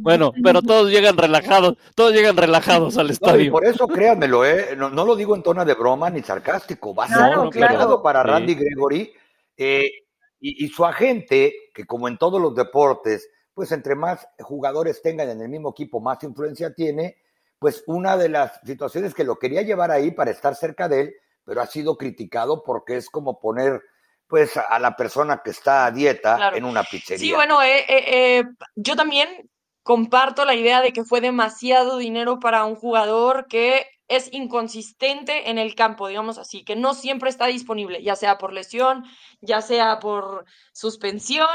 Bueno, pero todos llegan relajados, todos llegan relajados al estadio. No, y por eso créanmelo, ¿eh? No, no, lo digo en tono de broma ni sarcástico, va a ser claro, complicado claro. para Randy sí. Gregory eh, y, y su agente, que como en todos los deportes, pues entre más jugadores tengan en el mismo equipo, más influencia tiene, pues una de las situaciones que lo quería llevar ahí para estar cerca de él, pero ha sido criticado porque es como poner pues a la persona que está a dieta claro. en una pizzería. Sí, bueno, eh, eh, eh, yo también comparto la idea de que fue demasiado dinero para un jugador que es inconsistente en el campo, digamos así, que no siempre está disponible, ya sea por lesión, ya sea por suspensión,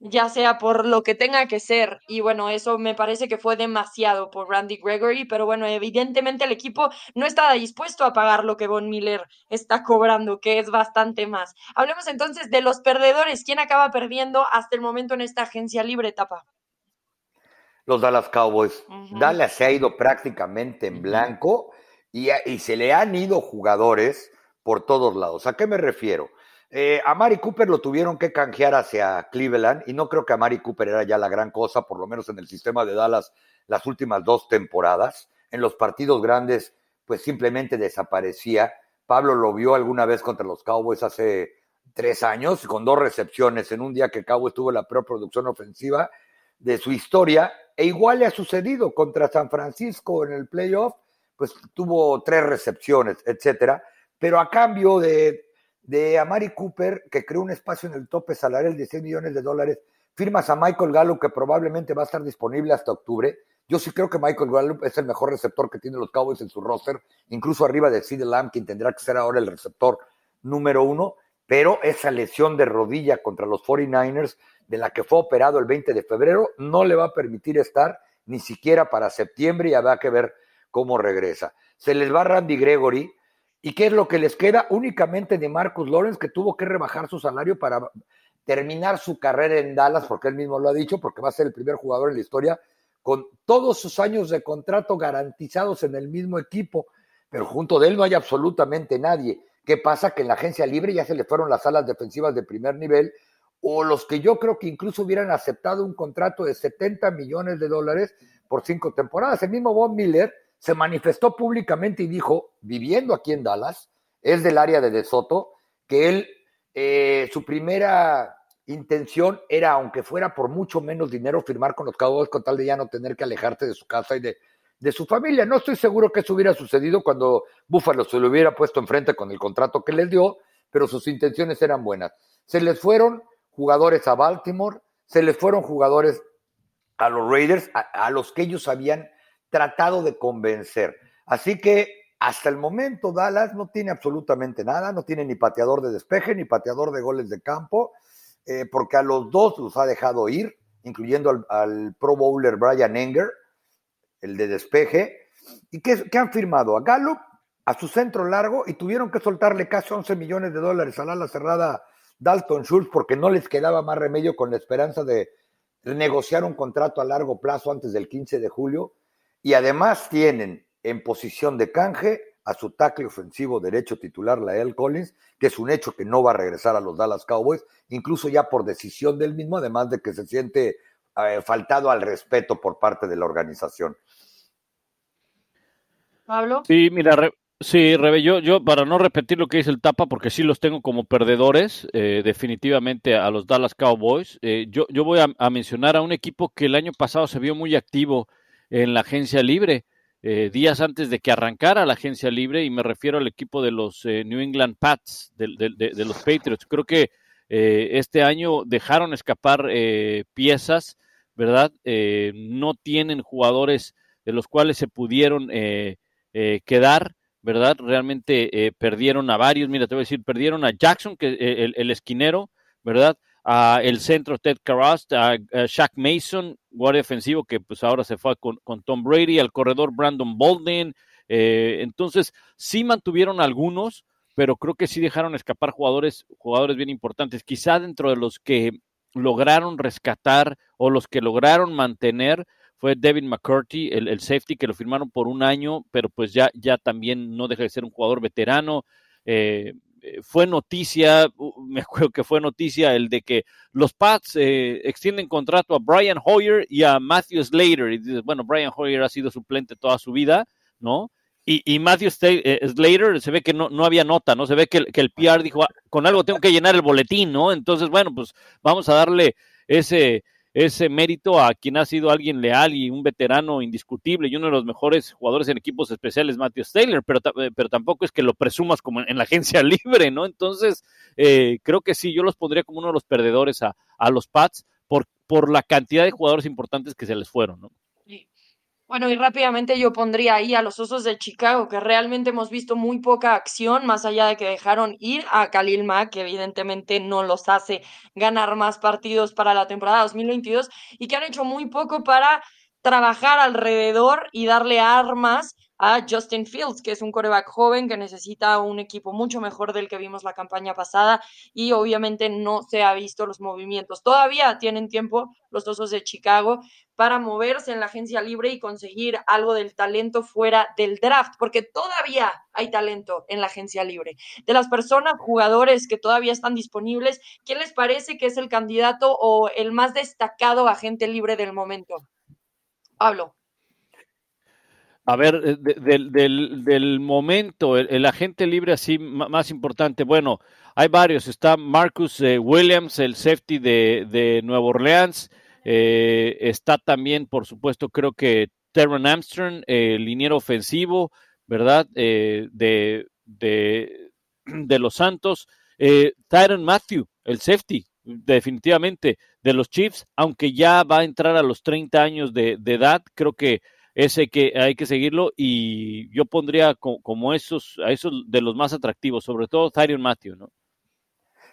ya sea por lo que tenga que ser. Y bueno, eso me parece que fue demasiado por Randy Gregory, pero bueno, evidentemente el equipo no estaba dispuesto a pagar lo que Von Miller está cobrando, que es bastante más. Hablemos entonces de los perdedores. ¿Quién acaba perdiendo hasta el momento en esta agencia libre etapa? Los Dallas Cowboys. Uh -huh. Dallas se ha ido prácticamente en blanco y, y se le han ido jugadores por todos lados. ¿A qué me refiero? Eh, a Mari Cooper lo tuvieron que canjear hacia Cleveland y no creo que a Mari Cooper era ya la gran cosa, por lo menos en el sistema de Dallas las últimas dos temporadas. En los partidos grandes, pues simplemente desaparecía. Pablo lo vio alguna vez contra los Cowboys hace tres años, con dos recepciones en un día que Cowboys tuvo la peor producción ofensiva de su historia. E igual le ha sucedido contra San Francisco en el playoff, pues tuvo tres recepciones, etcétera. Pero a cambio de de Amari Cooper, que creó un espacio en el tope salarial de 6 millones de dólares, firmas a Michael Gallup, que probablemente va a estar disponible hasta octubre. Yo sí creo que Michael Gallup es el mejor receptor que tienen los Cowboys en su roster, incluso arriba de Sid Lamb, quien tendrá que ser ahora el receptor número uno, pero esa lesión de rodilla contra los 49ers, de la que fue operado el 20 de febrero, no le va a permitir estar ni siquiera para septiembre y habrá que ver cómo regresa. Se les va Randy Gregory, ¿Y qué es lo que les queda? Únicamente de Marcus Lawrence, que tuvo que rebajar su salario para terminar su carrera en Dallas, porque él mismo lo ha dicho, porque va a ser el primer jugador en la historia con todos sus años de contrato garantizados en el mismo equipo, pero junto de él no hay absolutamente nadie. ¿Qué pasa? Que en la agencia libre ya se le fueron las alas defensivas de primer nivel, o los que yo creo que incluso hubieran aceptado un contrato de 70 millones de dólares por cinco temporadas. El mismo Bob Miller se manifestó públicamente y dijo, viviendo aquí en Dallas, es del área de DeSoto, que él, eh, su primera intención era, aunque fuera por mucho menos dinero, firmar con los Cowboys con tal de ya no tener que alejarse de su casa y de, de su familia. No estoy seguro que eso hubiera sucedido cuando Buffalo se lo hubiera puesto enfrente con el contrato que les dio, pero sus intenciones eran buenas. Se les fueron jugadores a Baltimore, se les fueron jugadores a los Raiders, a, los que ellos habían tratado de convencer. Así que hasta el momento Dallas no tiene absolutamente nada, no tiene ni pateador de despeje, ni pateador de goles de campo, eh, porque a los dos los ha dejado ir, incluyendo al, Pro Bowler Brian Enger, el de despeje. ¿Y qué, han firmado? A Gallup, a su centro largo, y tuvieron que soltarle casi 11 millones de dólares al ala cerrada Dalton Schultz porque no les quedaba más remedio con la esperanza de negociar un contrato a largo plazo antes del 15 de julio. Y además tienen en posición de canje a su tackle ofensivo derecho titular, Lael Collins, que es un hecho que no va a regresar a los Dallas Cowboys, incluso ya por decisión del mismo, además de que se siente eh, faltado al respeto por parte de la organización. Pablo. Sí, mira, sí, Rebe, yo, yo para no repetir lo que dice el Tapa, porque sí los tengo como perdedores, eh, definitivamente a los Dallas Cowboys, eh, yo, yo voy a, mencionar a un equipo que el año pasado se vio muy activo en la agencia libre, eh, días antes de que arrancara la agencia libre, y me refiero al equipo de los New England Pats, de, de, los Patriots. Creo que este año dejaron escapar piezas, ¿verdad? no tienen jugadores de los cuales se pudieron eh, quedar, ¿verdad? Realmente eh, perdieron a varios, mira, te voy a decir, perdieron a Jackson, que eh, el, esquinero, ¿verdad? A el centro Ted Carrast, a, Shaq Mason, guardia ofensivo, que pues ahora se fue con, Tom Brady, al corredor Brandon Bolden. entonces, sí mantuvieron algunos, pero creo que sí dejaron escapar jugadores, jugadores bien importantes. Quizá dentro de los que lograron rescatar o los que lograron mantener, fue Devin McCurdy, el, safety que lo firmaron por un año, pero pues ya, ya también no deja de ser un jugador veterano. Eh, eh, fue noticia, me acuerdo que fue noticia el de que los Pats eh, extienden contrato a Brian Hoyer y a Matthew Slater. Y dices, bueno, Brian Hoyer ha sido suplente toda su vida, ¿no? Y, y Matthew Slater se ve que no, no había nota, ¿no? Se ve que, que el PR dijo, ah, con algo tengo que llenar el boletín, ¿no? Entonces, bueno, pues vamos a darle ese, ese mérito a quien ha sido alguien leal y un veterano indiscutible y uno de los mejores jugadores en equipos especiales, Matthew Taylor, pero, eh, pero tampoco es que lo presumas como en, la agencia libre, ¿no? Entonces, eh, creo que sí, yo los pondría como uno de los perdedores a, a los Pats por, por la cantidad de jugadores importantes que se les fueron, ¿no? Bueno, y rápidamente yo pondría ahí a los Osos de Chicago, que realmente hemos visto muy poca acción, más allá de que dejaron ir a Khalil Mack, que evidentemente no los hace ganar más partidos para la temporada 2022, y que han hecho muy poco para trabajar alrededor y darle armas a Justin Fields, que es un coreback joven que necesita un equipo mucho mejor del que vimos la campaña pasada y obviamente no se ha visto los movimientos. Todavía tienen tiempo los Osos de Chicago para moverse en la agencia libre y conseguir algo del talento fuera del draft, porque todavía hay talento en la agencia libre. De las personas, jugadores que todavía están disponibles, ¿quién les parece que es el candidato o el más destacado agente libre del momento? Pablo. A ver, eh, del, del, momento, el, agente libre así más importante, bueno, hay varios. Está Marcus eh, Williams, el safety de, de Nueva Orleans. Eh, está también, por supuesto, creo que Terran Armstrong, el liniero ofensivo, ¿verdad? de, de, de, los Santos. Tyron Matthew, el safety, definitivamente, de los Chiefs, aunque ya va a entrar a los 30 años de, de edad, creo que ese que hay que seguirlo y yo pondría como, esos, a esos de los más atractivos, sobre todo Tyrion Matthew, ¿no?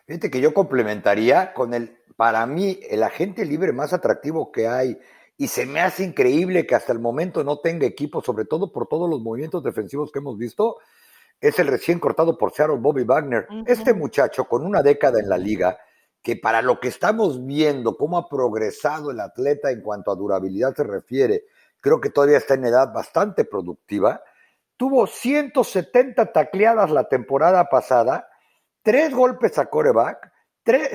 Fíjate que yo complementaría con el, para mí, el agente libre más atractivo que hay y se me hace increíble que hasta el momento no tenga equipo, sobre todo por todos los movimientos defensivos que hemos visto, es el recién cortado por Seattle Bobby Wagner. Este muchacho con una década en la liga, que para lo que estamos viendo, cómo ha progresado el atleta en cuanto a durabilidad se refiere, creo que todavía está en edad bastante productiva. Tuvo 170 tacleadas la temporada pasada, tres golpes a coreback,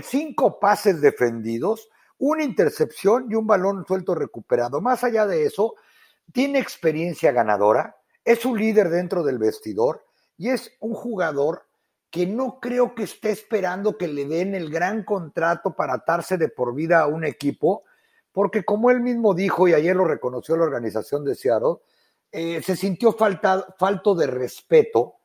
cinco pases defendidos, una intercepción y un balón suelto recuperado. Más allá de eso, tiene experiencia ganadora, es un líder dentro del vestidor y es un jugador que no creo que esté esperando que le den el gran contrato para atarse de por vida a un equipo, porque como él mismo dijo, y ayer lo reconoció la organización de Seattle, eh, se sintió falta, falto de respeto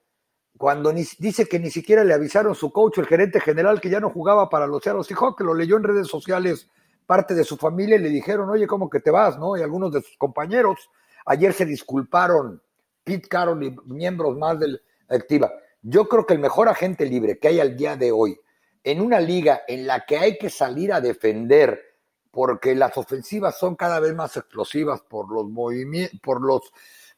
cuando dice que ni siquiera le avisaron su coach, el gerente general, que ya no jugaba para los Seattle Seahawks, que lo leyó en redes sociales parte de su familia y le dijeron, oye, ¿cómo que te vas? ¿no? Y algunos de sus compañeros ayer se disculparon, Pete Carroll y miembros más de la activa. Yo creo que el mejor agente libre que hay al día de hoy, en una liga en la que hay que salir a defender, porque las ofensivas son cada vez más explosivas por los movimientos, por los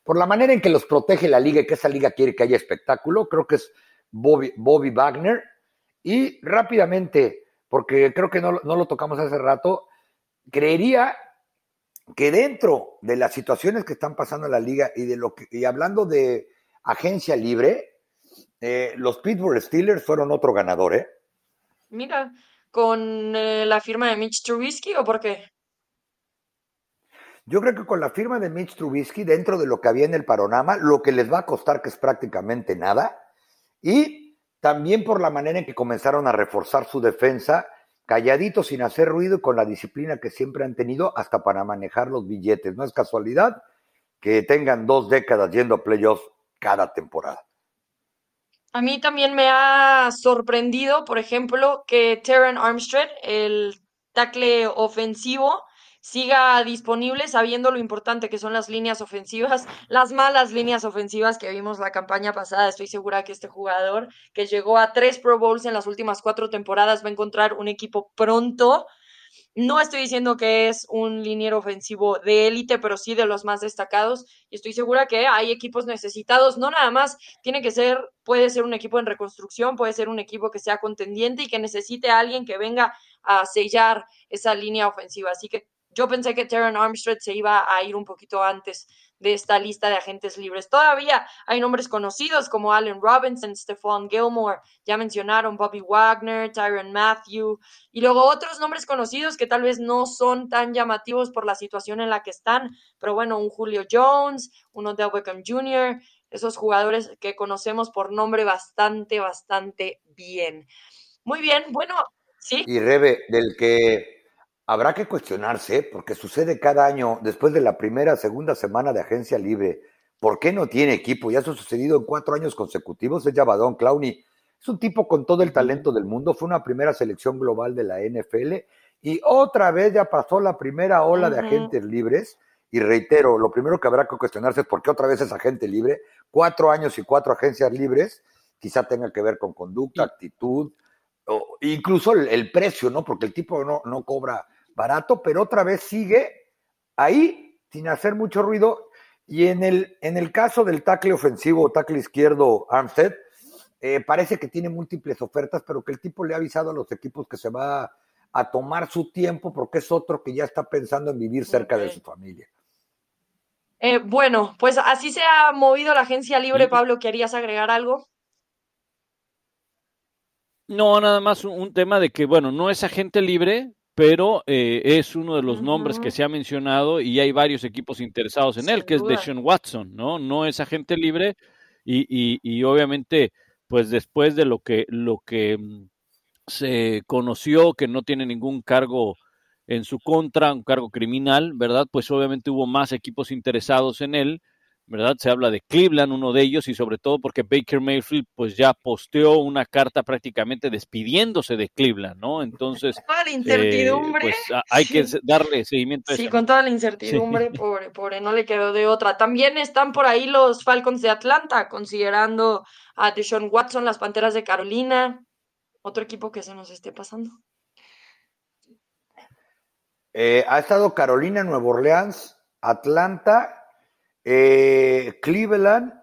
por la manera en que los protege la liga y que esa liga quiere que haya espectáculo, creo que es Bobby, Bobby Wagner. Y rápidamente, porque creo que no, lo tocamos hace rato, creería que dentro de las situaciones que están pasando en la liga y de lo que, y hablando de agencia libre, eh, los Pittsburgh Steelers fueron otro ganador, ¿eh? Mira, con eh, la firma de Mitch Trubisky o por qué? Yo creo que con la firma de Mitch Trubisky, dentro de lo que había en el panorama, lo que les va a costar, que es prácticamente nada, y también por la manera en que comenzaron a reforzar su defensa, calladitos, sin hacer ruido y con la disciplina que siempre han tenido hasta para manejar los billetes. No es casualidad que tengan dos décadas yendo a playoffs cada temporada. A mí también me ha sorprendido, por ejemplo, que Terran Armstead, el tackle ofensivo, siga disponible sabiendo lo importante que son las líneas ofensivas, las malas líneas ofensivas que vimos la campaña pasada. Estoy segura que este jugador que llegó a tres Pro Bowls en las últimas cuatro temporadas va a encontrar un equipo pronto. No estoy diciendo que es un liniero ofensivo de élite, pero sí de los más destacados. Y estoy segura que hay equipos necesitados. No nada más tiene que ser, puede ser un equipo en reconstrucción, puede ser un equipo que sea contendiente y que necesite a alguien que venga a sellar esa línea ofensiva. Así que yo pensé que Terran Armstead se iba a ir un poquito antes de esta lista de agentes libres. Todavía hay nombres conocidos como Allen Robinson, Stephon Gilmore, ya mencionaron Bobby Wagner, Tyron Matthew, y luego otros nombres conocidos que tal vez no son tan llamativos por la situación en la que están, pero bueno, un Julio Jones, uno de Beckham Jr., esos jugadores que conocemos por nombre bastante, bastante bien. Muy bien, bueno, sí. Y Rebe, del que Habrá que cuestionarse, porque sucede cada año, después de la primera, segunda semana de agencia libre, ¿por qué no tiene equipo? Ya eso ha sucedido en cuatro años consecutivos. Es Javadón Clowney. Es un tipo con todo el talento del mundo. Fue una primera selección global de la NFL y otra vez ya pasó la primera ola de agentes libres. Y reitero, lo primero que habrá que cuestionarse es por qué otra vez es agente libre. Cuatro años y cuatro agencias libres. Quizá tenga que ver con conducta, actitud, o incluso el, precio, ¿no? Porque el tipo no, no cobra barato, pero otra vez sigue ahí sin hacer mucho ruido. Y en el, en el caso del tackle ofensivo, tackle izquierdo, Armstead, eh, parece que tiene múltiples ofertas, pero que el tipo le ha avisado a los equipos que se va a tomar su tiempo porque es otro que ya está pensando en vivir cerca de su familia. Eh, bueno, pues así se ha movido la agencia libre, Pablo. ¿Querías agregar algo? No, nada más un tema de que, bueno, no es agente libre, pero eh, es uno de los nombres que se ha mencionado y hay varios equipos interesados en él, que es Deshaun Watson, ¿no? No es agente libre y, y, y, obviamente, pues después de lo que, lo que mm, se conoció, que no tiene ningún cargo en su contra, un cargo criminal, ¿verdad? Pues obviamente hubo más equipos interesados en él ¿verdad? Se habla de Cleveland, uno de ellos, y sobre todo porque Baker Mayfield pues ya posteó una carta prácticamente despidiéndose de Cleveland, ¿no? Entonces, toda la incertidumbre. pues hay que darle seguimiento a Sí, con toda la incertidumbre, por, no le quedó de otra. También están por ahí los Falcons de Atlanta, considerando a Deshaun Watson, las Panteras de Carolina, otro equipo que se nos esté pasando. Eh, ha estado Carolina, Nueva Orleans, Atlanta eh, Cleveland,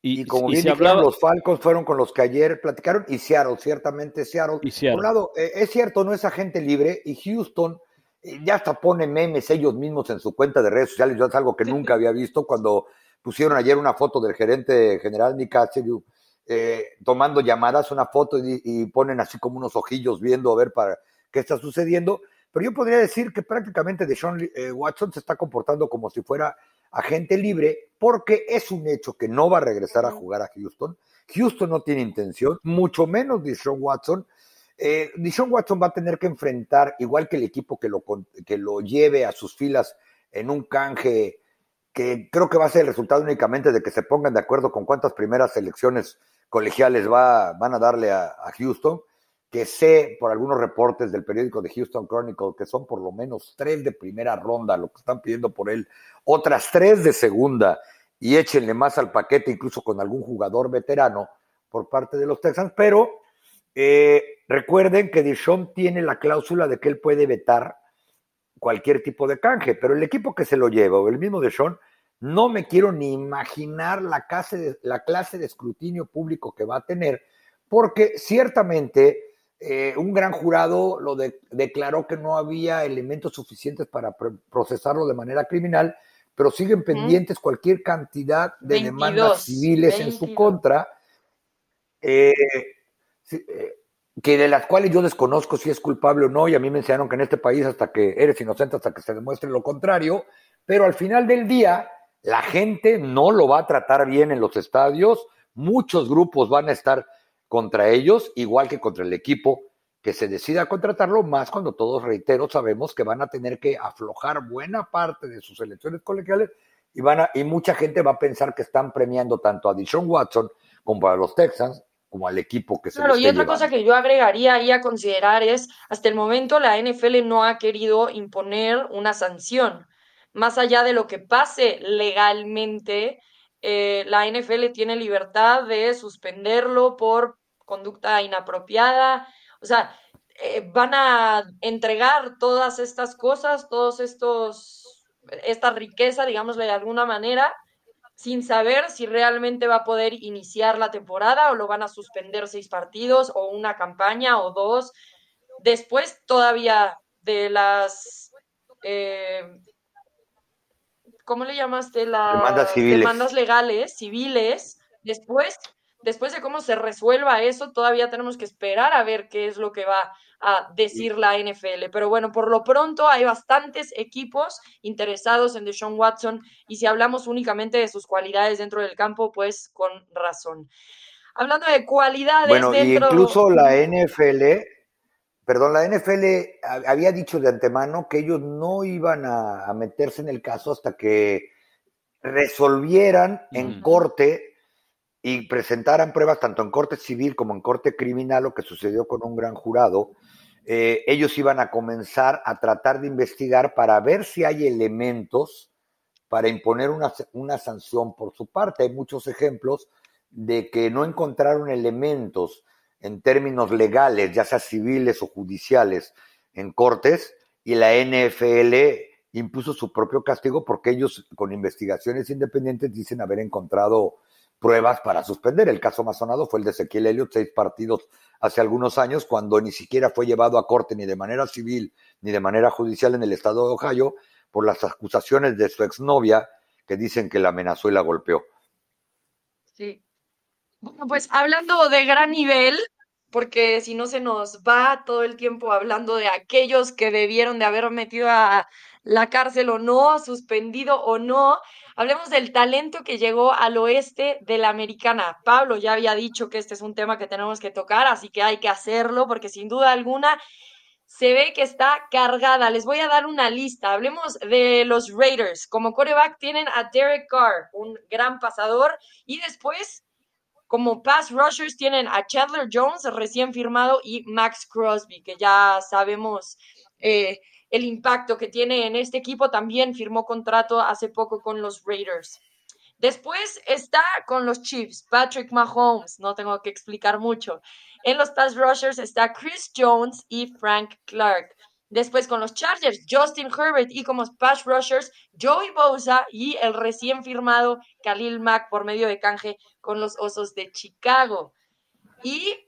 y, como bien dijeron, los Falcons fueron con los que ayer platicaron, y Seattle, ciertamente Seattle. Por un lado, eh, es cierto, no es agente libre, y Houston eh, ya hasta pone memes ellos mismos en su cuenta de redes sociales, yo es algo que nunca había visto cuando pusieron ayer una foto del gerente general Nick eh, tomando llamadas, una foto y, ponen así como unos ojillos viendo a ver para qué está sucediendo. Pero yo podría decir que prácticamente Deshaun eh, Watson se está comportando como si fuera agente libre, porque es un hecho que no va a regresar a jugar a Houston. Houston no tiene intención, mucho menos Deshaun Watson. Eh, Deshaun Watson va a tener que enfrentar, igual que el equipo que lo, que lo lleve a sus filas en un canje que creo que va a ser el resultado únicamente de que se pongan de acuerdo con cuántas primeras selecciones colegiales va, van a darle a, a Houston que sé por algunos reportes del periódico de Houston Chronicle que son por lo menos tres de primera ronda, lo que están pidiendo por él, otras tres de segunda, y échenle más al paquete, incluso con algún jugador veterano por parte de los Texans, pero eh, recuerden que Dishon tiene la cláusula de que él puede vetar cualquier tipo de canje, pero el equipo que se lo lleva, o el mismo Dishon, no me quiero ni imaginar la clase de, la clase de escrutinio público que va a tener, porque ciertamente eh, un gran jurado lo declaró que no había elementos suficientes para procesarlo de manera criminal, pero siguen pendientes cualquier cantidad de demandas civiles en su contra, eh, eh, que de las cuales yo desconozco si es culpable o no, y a mí me enseñaron que en este país hasta que eres inocente, hasta que se demuestre lo contrario, pero al final del día, la gente no lo va a tratar bien en los estadios, muchos grupos van a estar contra ellos, igual que contra el equipo que se decida contratarlo, más cuando todos, reitero, sabemos que van a tener que aflojar buena parte de sus elecciones colegiales y, van a, y mucha gente va a pensar que están premiando tanto a Dishon Watson como a los Texans como al equipo que se Claro, y otra cosa que yo agregaría ahí a considerar es, hasta el momento la NFL no ha querido imponer una sanción. Más allá de lo que pase legalmente, eh, la NFL tiene libertad de suspenderlo por conducta inapropiada. O sea, eh, van a entregar todas estas cosas, todos estos, esta riqueza, digámosle de alguna manera, sin saber si realmente va a poder iniciar la temporada o lo van a suspender seis partidos o una campaña o dos. Después todavía de las eh, ¿cómo le llamaste? Las demandas, demandas legales, civiles. Después, después de cómo se resuelva eso, todavía tenemos que esperar a ver qué es lo que va a decir la NFL. Pero bueno, por lo pronto hay bastantes equipos interesados en Deshaun Watson y si hablamos únicamente de sus cualidades dentro del campo, pues con razón. Hablando de cualidades bueno, dentro... incluso la NFL perdón, la NFL había dicho de antemano que ellos no iban a, meterse en el caso hasta que resolvieran en corte y presentaran pruebas tanto en corte civil como en corte criminal, lo que sucedió con un gran jurado. Eh, ellos iban a comenzar a tratar de investigar para ver si hay elementos para imponer una, una sanción por su parte. Hay muchos ejemplos de que no encontraron elementos en términos legales, ya sea civiles o judiciales, en cortes, y la NFL impuso su propio castigo porque ellos con investigaciones independientes dicen haber encontrado pruebas para suspender. El caso más sonado fue el de Ezequiel Elliott, seis partidos hace algunos años, cuando ni siquiera fue llevado a corte ni de manera civil ni de manera judicial en el estado de Ohio por las acusaciones de su exnovia que dicen que la amenazó y la golpeó. Sí, bueno, pues hablando de gran nivel, porque si no se nos va todo el tiempo hablando de aquellos que debieron de haber metido a la cárcel o no, suspendido o no, hablemos del talento que llegó al oeste de la americana. Pablo ya había dicho que este es un tema que tenemos que tocar, así que hay que hacerlo porque sin duda alguna se ve que está cargada. Les voy a dar una lista. Hablemos de los Raiders. Como coreback tienen a Derek Carr, un gran pasador, y después como pass rushers tienen a Chandler Jones recién firmado y Max Crosby, que ya sabemos eh, el impacto que tiene en este equipo. También firmó contrato hace poco con los Raiders. Después está con los Chiefs, Patrick Mahomes, no tengo que explicar mucho. En los pass rushers está Chris Jones y Frank Clark. Después con los Chargers, Justin Herbert y como pass rushers, Joey Bosa y el recién firmado Khalil Mack por medio de canje con los Osos de Chicago. Y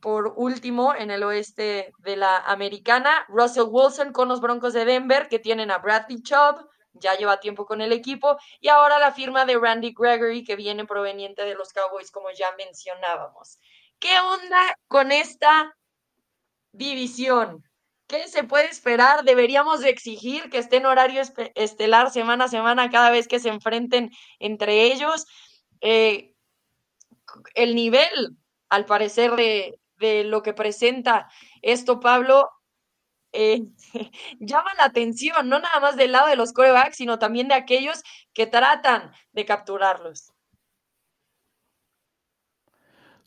por último, en el oeste de la americana, Russell Wilson con los Broncos de Denver, que tienen a Bradley Chubb, ya lleva tiempo con el equipo, y ahora la firma de Randy Gregory, que viene proveniente de los Cowboys, como ya mencionábamos. ¿Qué onda con esta división? ¿Qué se puede esperar? ¿Deberíamos de exigir que esté en horario estelar semana a semana cada vez que se enfrenten entre ellos? Eh, el nivel, al parecer, de, de lo que presenta esto, Pablo, eh, llama la atención, no nada más del lado de los corebacks, sino también de aquellos que tratan de capturarlos.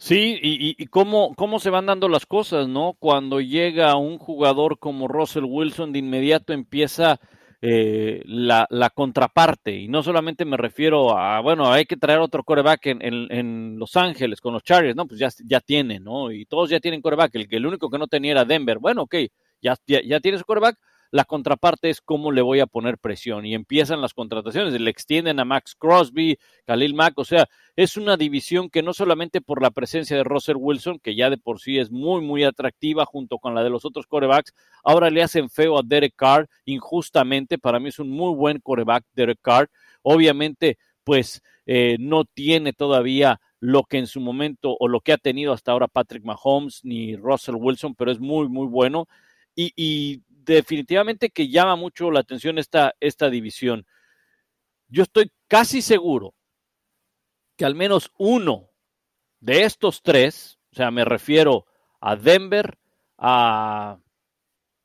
Sí, y, cómo, cómo se van dando las cosas, ¿no? Cuando llega un jugador como Russell Wilson, de inmediato empieza eh, la, la, contraparte. Y no solamente me refiero a, bueno, hay que traer otro coreback en, en, Los Ángeles con los Chargers, ¿no? Pues ya, ya tienen, ¿no? Y todos ya tienen coreback. El, el único que no tenía era Denver. Bueno, ok, ya, ya, ya tiene su coreback. La contraparte es cómo le voy a poner presión. Y empiezan las contrataciones. Le extienden a Max Crosby, Khalil Mack. O sea, es una división que no solamente por la presencia de Russell Wilson, que ya de por sí es muy, muy atractiva junto con la de los otros corebacks, ahora le hacen feo a Derek Carr injustamente. Para mí es un muy buen coreback, Derek Carr. Obviamente, pues eh, no tiene todavía lo que en su momento o lo que ha tenido hasta ahora Patrick Mahomes ni Russell Wilson, pero es muy, muy bueno. Y, y definitivamente que llama mucho la atención esta, esta división. Yo estoy casi seguro que al menos uno de estos tres, o sea, me refiero a Denver, a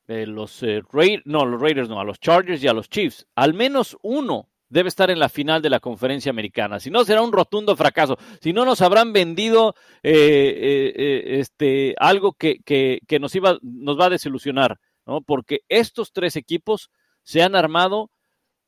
eh, los eh, Raiders, no, los Raiders no, a los Chargers y a los Chiefs, al menos uno debe estar en la final de la conferencia americana. Si no, será un rotundo fracaso. Si no, nos habrán vendido eh, este, algo que, que, que, nos, iba, nos va a desilusionar. ¿No? Porque estos tres equipos se han armado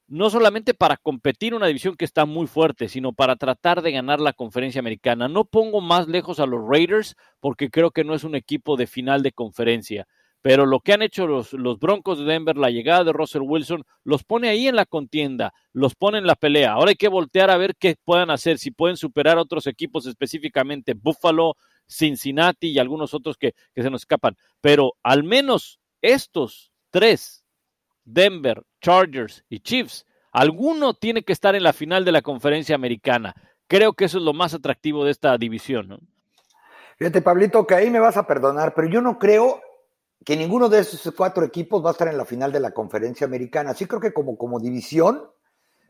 no solamente para competir una división que está muy fuerte, sino para tratar de ganar la conferencia americana. No pongo más lejos a los Raiders porque creo que no es un equipo de final de conferencia, pero lo que han hecho los, los Broncos de Denver, la llegada de Russell Wilson, los pone ahí en la contienda, los pone en la pelea. Ahora hay que voltear a ver qué puedan hacer, si pueden superar a otros equipos, específicamente Buffalo, Cincinnati y algunos otros que, que se nos escapan. Pero al menos estos tres, Denver, Chargers y Chiefs, alguno tiene que estar en la final de la conferencia americana. Creo que eso es lo más atractivo de esta división. ¿no? Fíjate, Pablito, que ahí me vas a perdonar, pero yo no creo que ninguno de esos cuatro equipos va a estar en la final de la conferencia americana. Sí creo que como, como división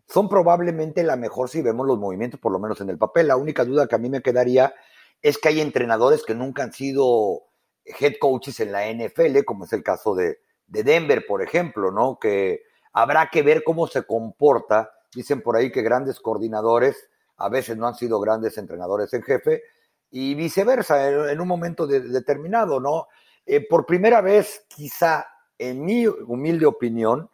son probablemente la mejor si vemos los movimientos, por lo menos en el papel. La única duda que a mí me quedaría es que hay entrenadores que nunca han sido head coaches en la NFL, como es el caso de, Denver, por ejemplo, ¿no? Que habrá que ver cómo se comporta. Dicen por ahí que grandes coordinadores a veces no han sido grandes entrenadores en jefe y viceversa en, un momento determinado, ¿no? Eh, por primera vez, quizá, en mi humilde opinión,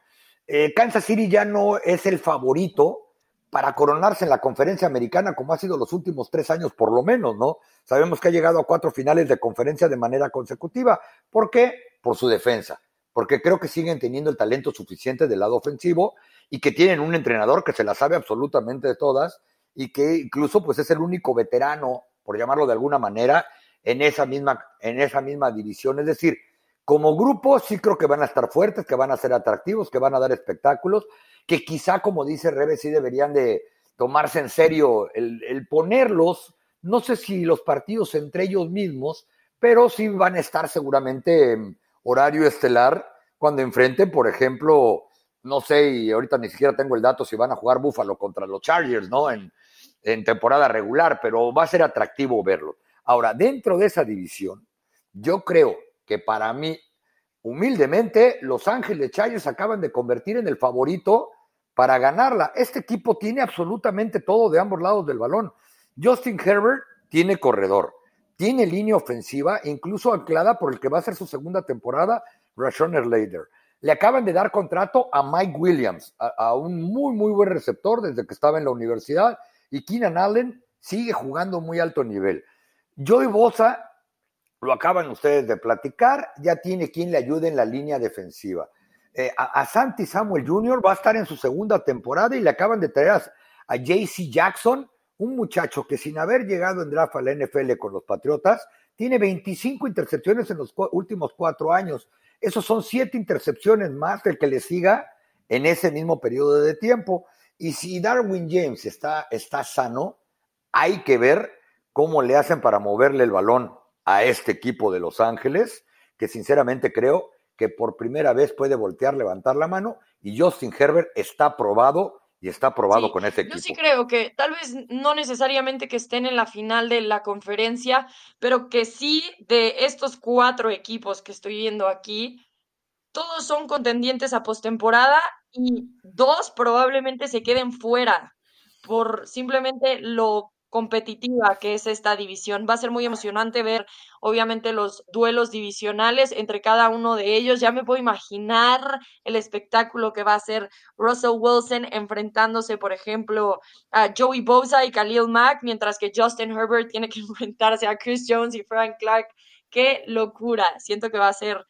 eh, Kansas City ya no es el favorito para coronarse en la conferencia americana como ha sido los últimos tres años por lo menos, ¿no? Sabemos que ha llegado a cuatro finales de conferencia de manera consecutiva. ¿Por qué? Por su defensa, porque creo que siguen teniendo el talento suficiente del lado ofensivo y que tienen un entrenador que se la sabe absolutamente de todas y que incluso pues es el único veterano, por llamarlo de alguna manera, en esa misma, en esa misma división. Es decir, como grupo sí creo que van a estar fuertes, que van a ser atractivos, que van a dar espectáculos, que quizá, como dice Rebe, sí deberían de tomarse en serio el, ponerlos, no sé si los partidos entre ellos mismos, pero sí van a estar seguramente en horario estelar cuando enfrenten, por ejemplo, no sé, y ahorita ni siquiera tengo el dato si van a jugar Búfalo contra los Chargers, ¿no? En, en temporada regular, pero va a ser atractivo verlo. Ahora, dentro de esa división, yo creo que para mí, humildemente, Los Ángeles Chargers acaban de convertir en el favorito para ganarla. Este equipo tiene absolutamente todo de ambos lados del balón. Justin Herbert tiene corredor, tiene línea ofensiva, incluso anclada por el que va a ser su segunda temporada, Rashon Slater. Le acaban de dar contrato a Mike Williams, a, un muy, muy buen receptor desde que estaba en la universidad, y Keenan Allen sigue jugando muy alto nivel. Joey Bosa, lo acaban ustedes de platicar, ya tiene quien le ayude en la línea defensiva. Eh, a, Santi Samuel Jr. va a estar en su segunda temporada y le acaban de traer a, JC Jackson, un muchacho que sin haber llegado en draft a la NFL con los Patriotas, tiene 25 intercepciones en los últimos cuatro años. Esos son siete intercepciones más que que le siga en ese mismo periodo de tiempo. Y si Darwin James está, está sano, hay que ver cómo le hacen para moverle el balón a este equipo de Los Ángeles, que sinceramente creo que por primera vez puede voltear, levantar la mano, y Justin Herbert está probado y está probado con ese equipo. Yo sí creo que tal vez no necesariamente que estén en la final de la conferencia, pero que sí de estos cuatro equipos que estoy viendo aquí, todos son contendientes a postemporada y dos probablemente se queden fuera por simplemente lo competitiva que es esta división. Va a ser muy emocionante ver, obviamente, los duelos divisionales entre cada uno de ellos. Ya me puedo imaginar el espectáculo que va a ser Russell Wilson enfrentándose, por ejemplo, a Joey Bosa y Khalil Mack, mientras que Justin Herbert tiene que enfrentarse a Chris Jones y Frank Clark. ¡Qué locura! Siento que va a ser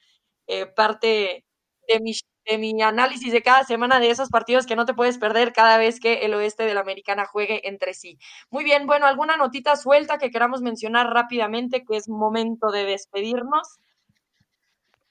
eh, parte de mi, de mi análisis de cada semana de esos partidos que no te puedes perder cada vez que el oeste de la americana juegue entre sí. Muy bien, bueno, alguna notita suelta que queramos mencionar rápidamente, que es momento de despedirnos.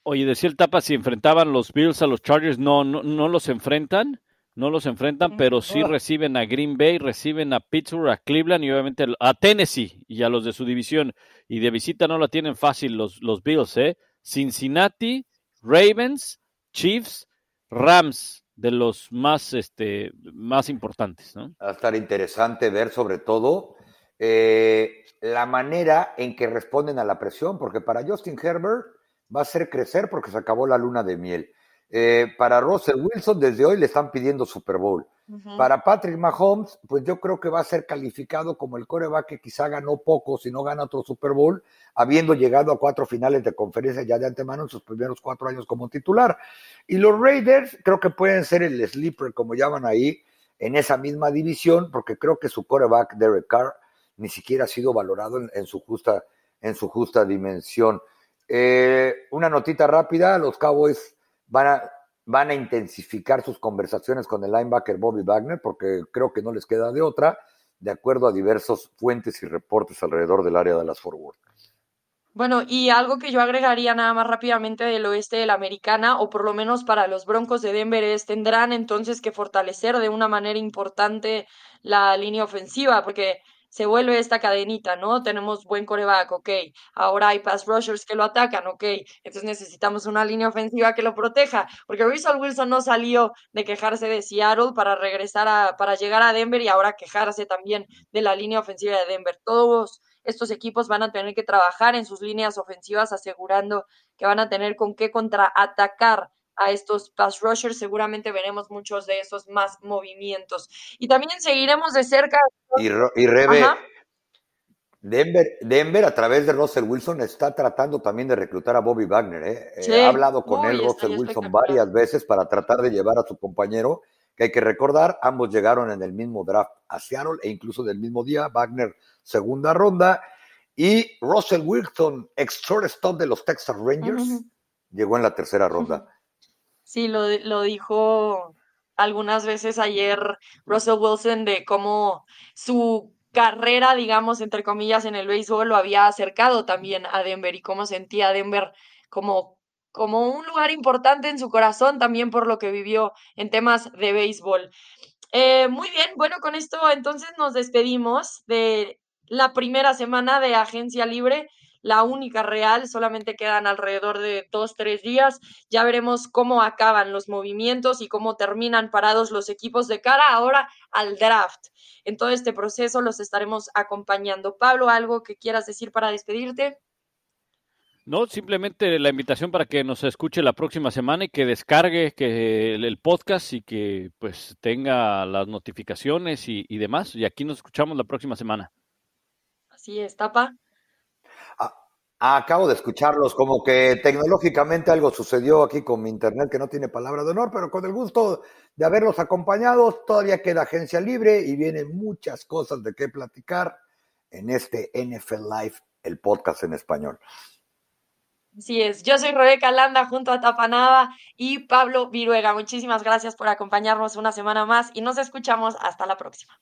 Oye, decía el Tapa, si enfrentaban los Bills a los Chargers, no, no, no los enfrentan, no los enfrentan, pero sí reciben a Green Bay, reciben a Pittsburgh, a Cleveland y obviamente a Tennessee y a los de su división. Y de visita no la tienen fácil los, los Bills, ¿eh? Cincinnati, Ravens, Chiefs, Rams, de los más, este, más importantes. ¿no? Va a estar interesante ver sobre todo eh, la manera en que responden a la presión, porque para Justin Herbert va a ser crecer porque se acabó la luna de miel. Eh, para Russell Wilson, desde hoy le están pidiendo Super Bowl. Para Patrick Mahomes, pues yo creo que va a ser calificado como el coreback que quizá ganó poco si no gana otro Super Bowl, habiendo llegado a cuatro finales de conferencia ya de antemano en sus primeros cuatro años como titular. Y los Raiders creo que pueden ser el sleeper, como llaman ahí, en esa misma división, porque creo que su coreback, Derek Carr, ni siquiera ha sido valorado en, su, justa, en su justa dimensión. Eh, una notita rápida, los Cowboys van a, van a intensificar sus conversaciones con el linebacker Bobby Wagner, porque creo que no les queda de otra, de acuerdo a diversos fuentes y reportes alrededor del área de las forward. Bueno, y algo que yo agregaría nada más rápidamente del oeste de la americana, o por lo menos para los Broncos de Denver, es tendrán entonces que fortalecer de una manera importante la línea ofensiva, porque se vuelve esta cadenita, ¿no? Tenemos buen coreback, ok. Ahora hay pass rushers que lo atacan, ok. Entonces necesitamos una línea ofensiva que lo proteja, porque Russell Wilson no salió de quejarse de Seattle para regresar a, para llegar a Denver y ahora quejarse también de la línea ofensiva de Denver. Todos estos equipos van a tener que trabajar en sus líneas ofensivas asegurando que van a tener con qué contraatacar a estos pass rushers, seguramente veremos muchos de esos más movimientos. Y también seguiremos de cerca. Y, y Rebe, Denver, Denver, a través de Russell Wilson, está tratando también de reclutar a Bobby Wagner. ¿eh? eh ha hablado con él, Russell Wilson, varias veces para tratar de llevar a su compañero, que hay que recordar, ambos llegaron en el mismo draft a Seattle e incluso del mismo día, Wagner segunda ronda, y Russell Wilson, ex shortstop de los Texas Rangers, llegó en la tercera ronda. Sí, lo, lo dijo algunas veces ayer Russell Wilson de cómo su carrera, digamos, entre comillas, en el béisbol lo había acercado también a Denver y cómo sentía a Denver como, como un lugar importante en su corazón también por lo que vivió en temas de béisbol. Eh, muy bien, bueno, con esto entonces nos despedimos de la primera semana de Agencia Libre la única real, solamente quedan alrededor de dos, tres días. Ya veremos cómo acaban los movimientos y cómo terminan parados los equipos de cara ahora al draft. En todo este proceso los estaremos acompañando. Pablo, ¿algo que quieras decir para despedirte? No, simplemente la invitación para que nos escuche la próxima semana y que descargue que el, podcast y que pues tenga las notificaciones y, y demás. Y aquí nos escuchamos la próxima semana. Así es, Tapa. Acabo de escucharlos, como que tecnológicamente algo sucedió aquí con mi internet que no tiene palabra de honor, pero con el gusto de haberlos acompañado, todavía queda agencia libre y vienen muchas cosas de qué platicar en este NFL Live, el podcast en español. Así es, yo soy Rebeca Landa junto a Tapanada y Pablo Viruega. Muchísimas gracias por acompañarnos una semana más y nos escuchamos hasta la próxima.